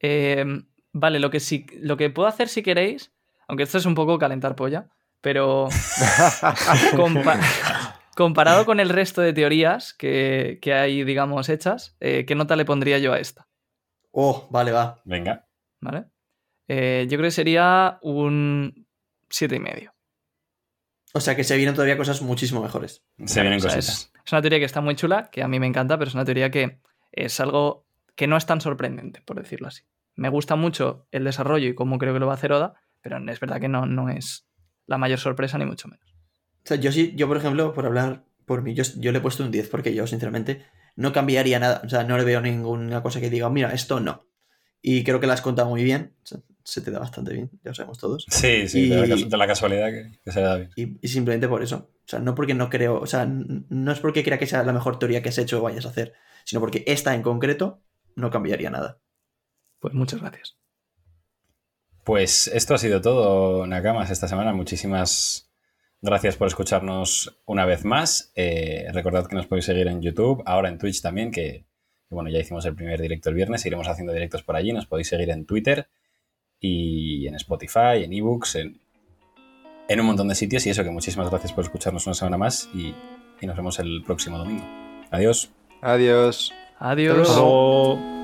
Eh, vale, lo que, sí, lo que puedo hacer si queréis, aunque esto es un poco calentar polla, pero *laughs* compa- comparado con el resto de teorías que, que hay, digamos, hechas, eh, ¿qué nota le pondría yo a esta? Oh, vale, va. Venga. ¿Vale? Eh, yo creo que sería un siete y medio. O sea que se vienen todavía cosas muchísimo mejores. Se vienen O sea, cositas. es, es una teoría que está muy chula, que a mí me encanta, pero es una teoría que es algo que no es tan sorprendente, por decirlo así. Me gusta mucho el desarrollo y cómo creo que lo va a hacer Oda, pero es verdad que no, no es la mayor sorpresa, ni mucho menos. O sea, yo sí, yo por ejemplo, por hablar por mí, yo, yo le he puesto un 10 porque yo, sinceramente, no cambiaría nada. O sea, no le veo ninguna cosa que diga, mira, esto no. Y creo que la has contado muy bien. O sea, se te da bastante bien, ya lo sabemos todos. Sí, sí, de, la, Y- de la casualidad que, que se le da bien. Y, y simplemente por eso. O sea, no porque no creo, o sea, no es porque crea que sea la mejor teoría que has hecho o vayas a hacer, sino porque esta en concreto no cambiaría nada. Pues muchas gracias. Pues esto ha sido todo, Nakamas, esta semana. Muchísimas gracias por escucharnos una vez más. Eh, recordad que nos podéis seguir en YouTube, ahora en Twitch también, que que, bueno, ya hicimos el primer directo el viernes, iremos haciendo directos por allí. Nos podéis seguir en Twitter y en Spotify, en ebooks, en en un montón de sitios y eso, que muchísimas gracias por escucharnos una semana más y, y nos vemos el próximo domingo. Adiós. Adiós. Adiós.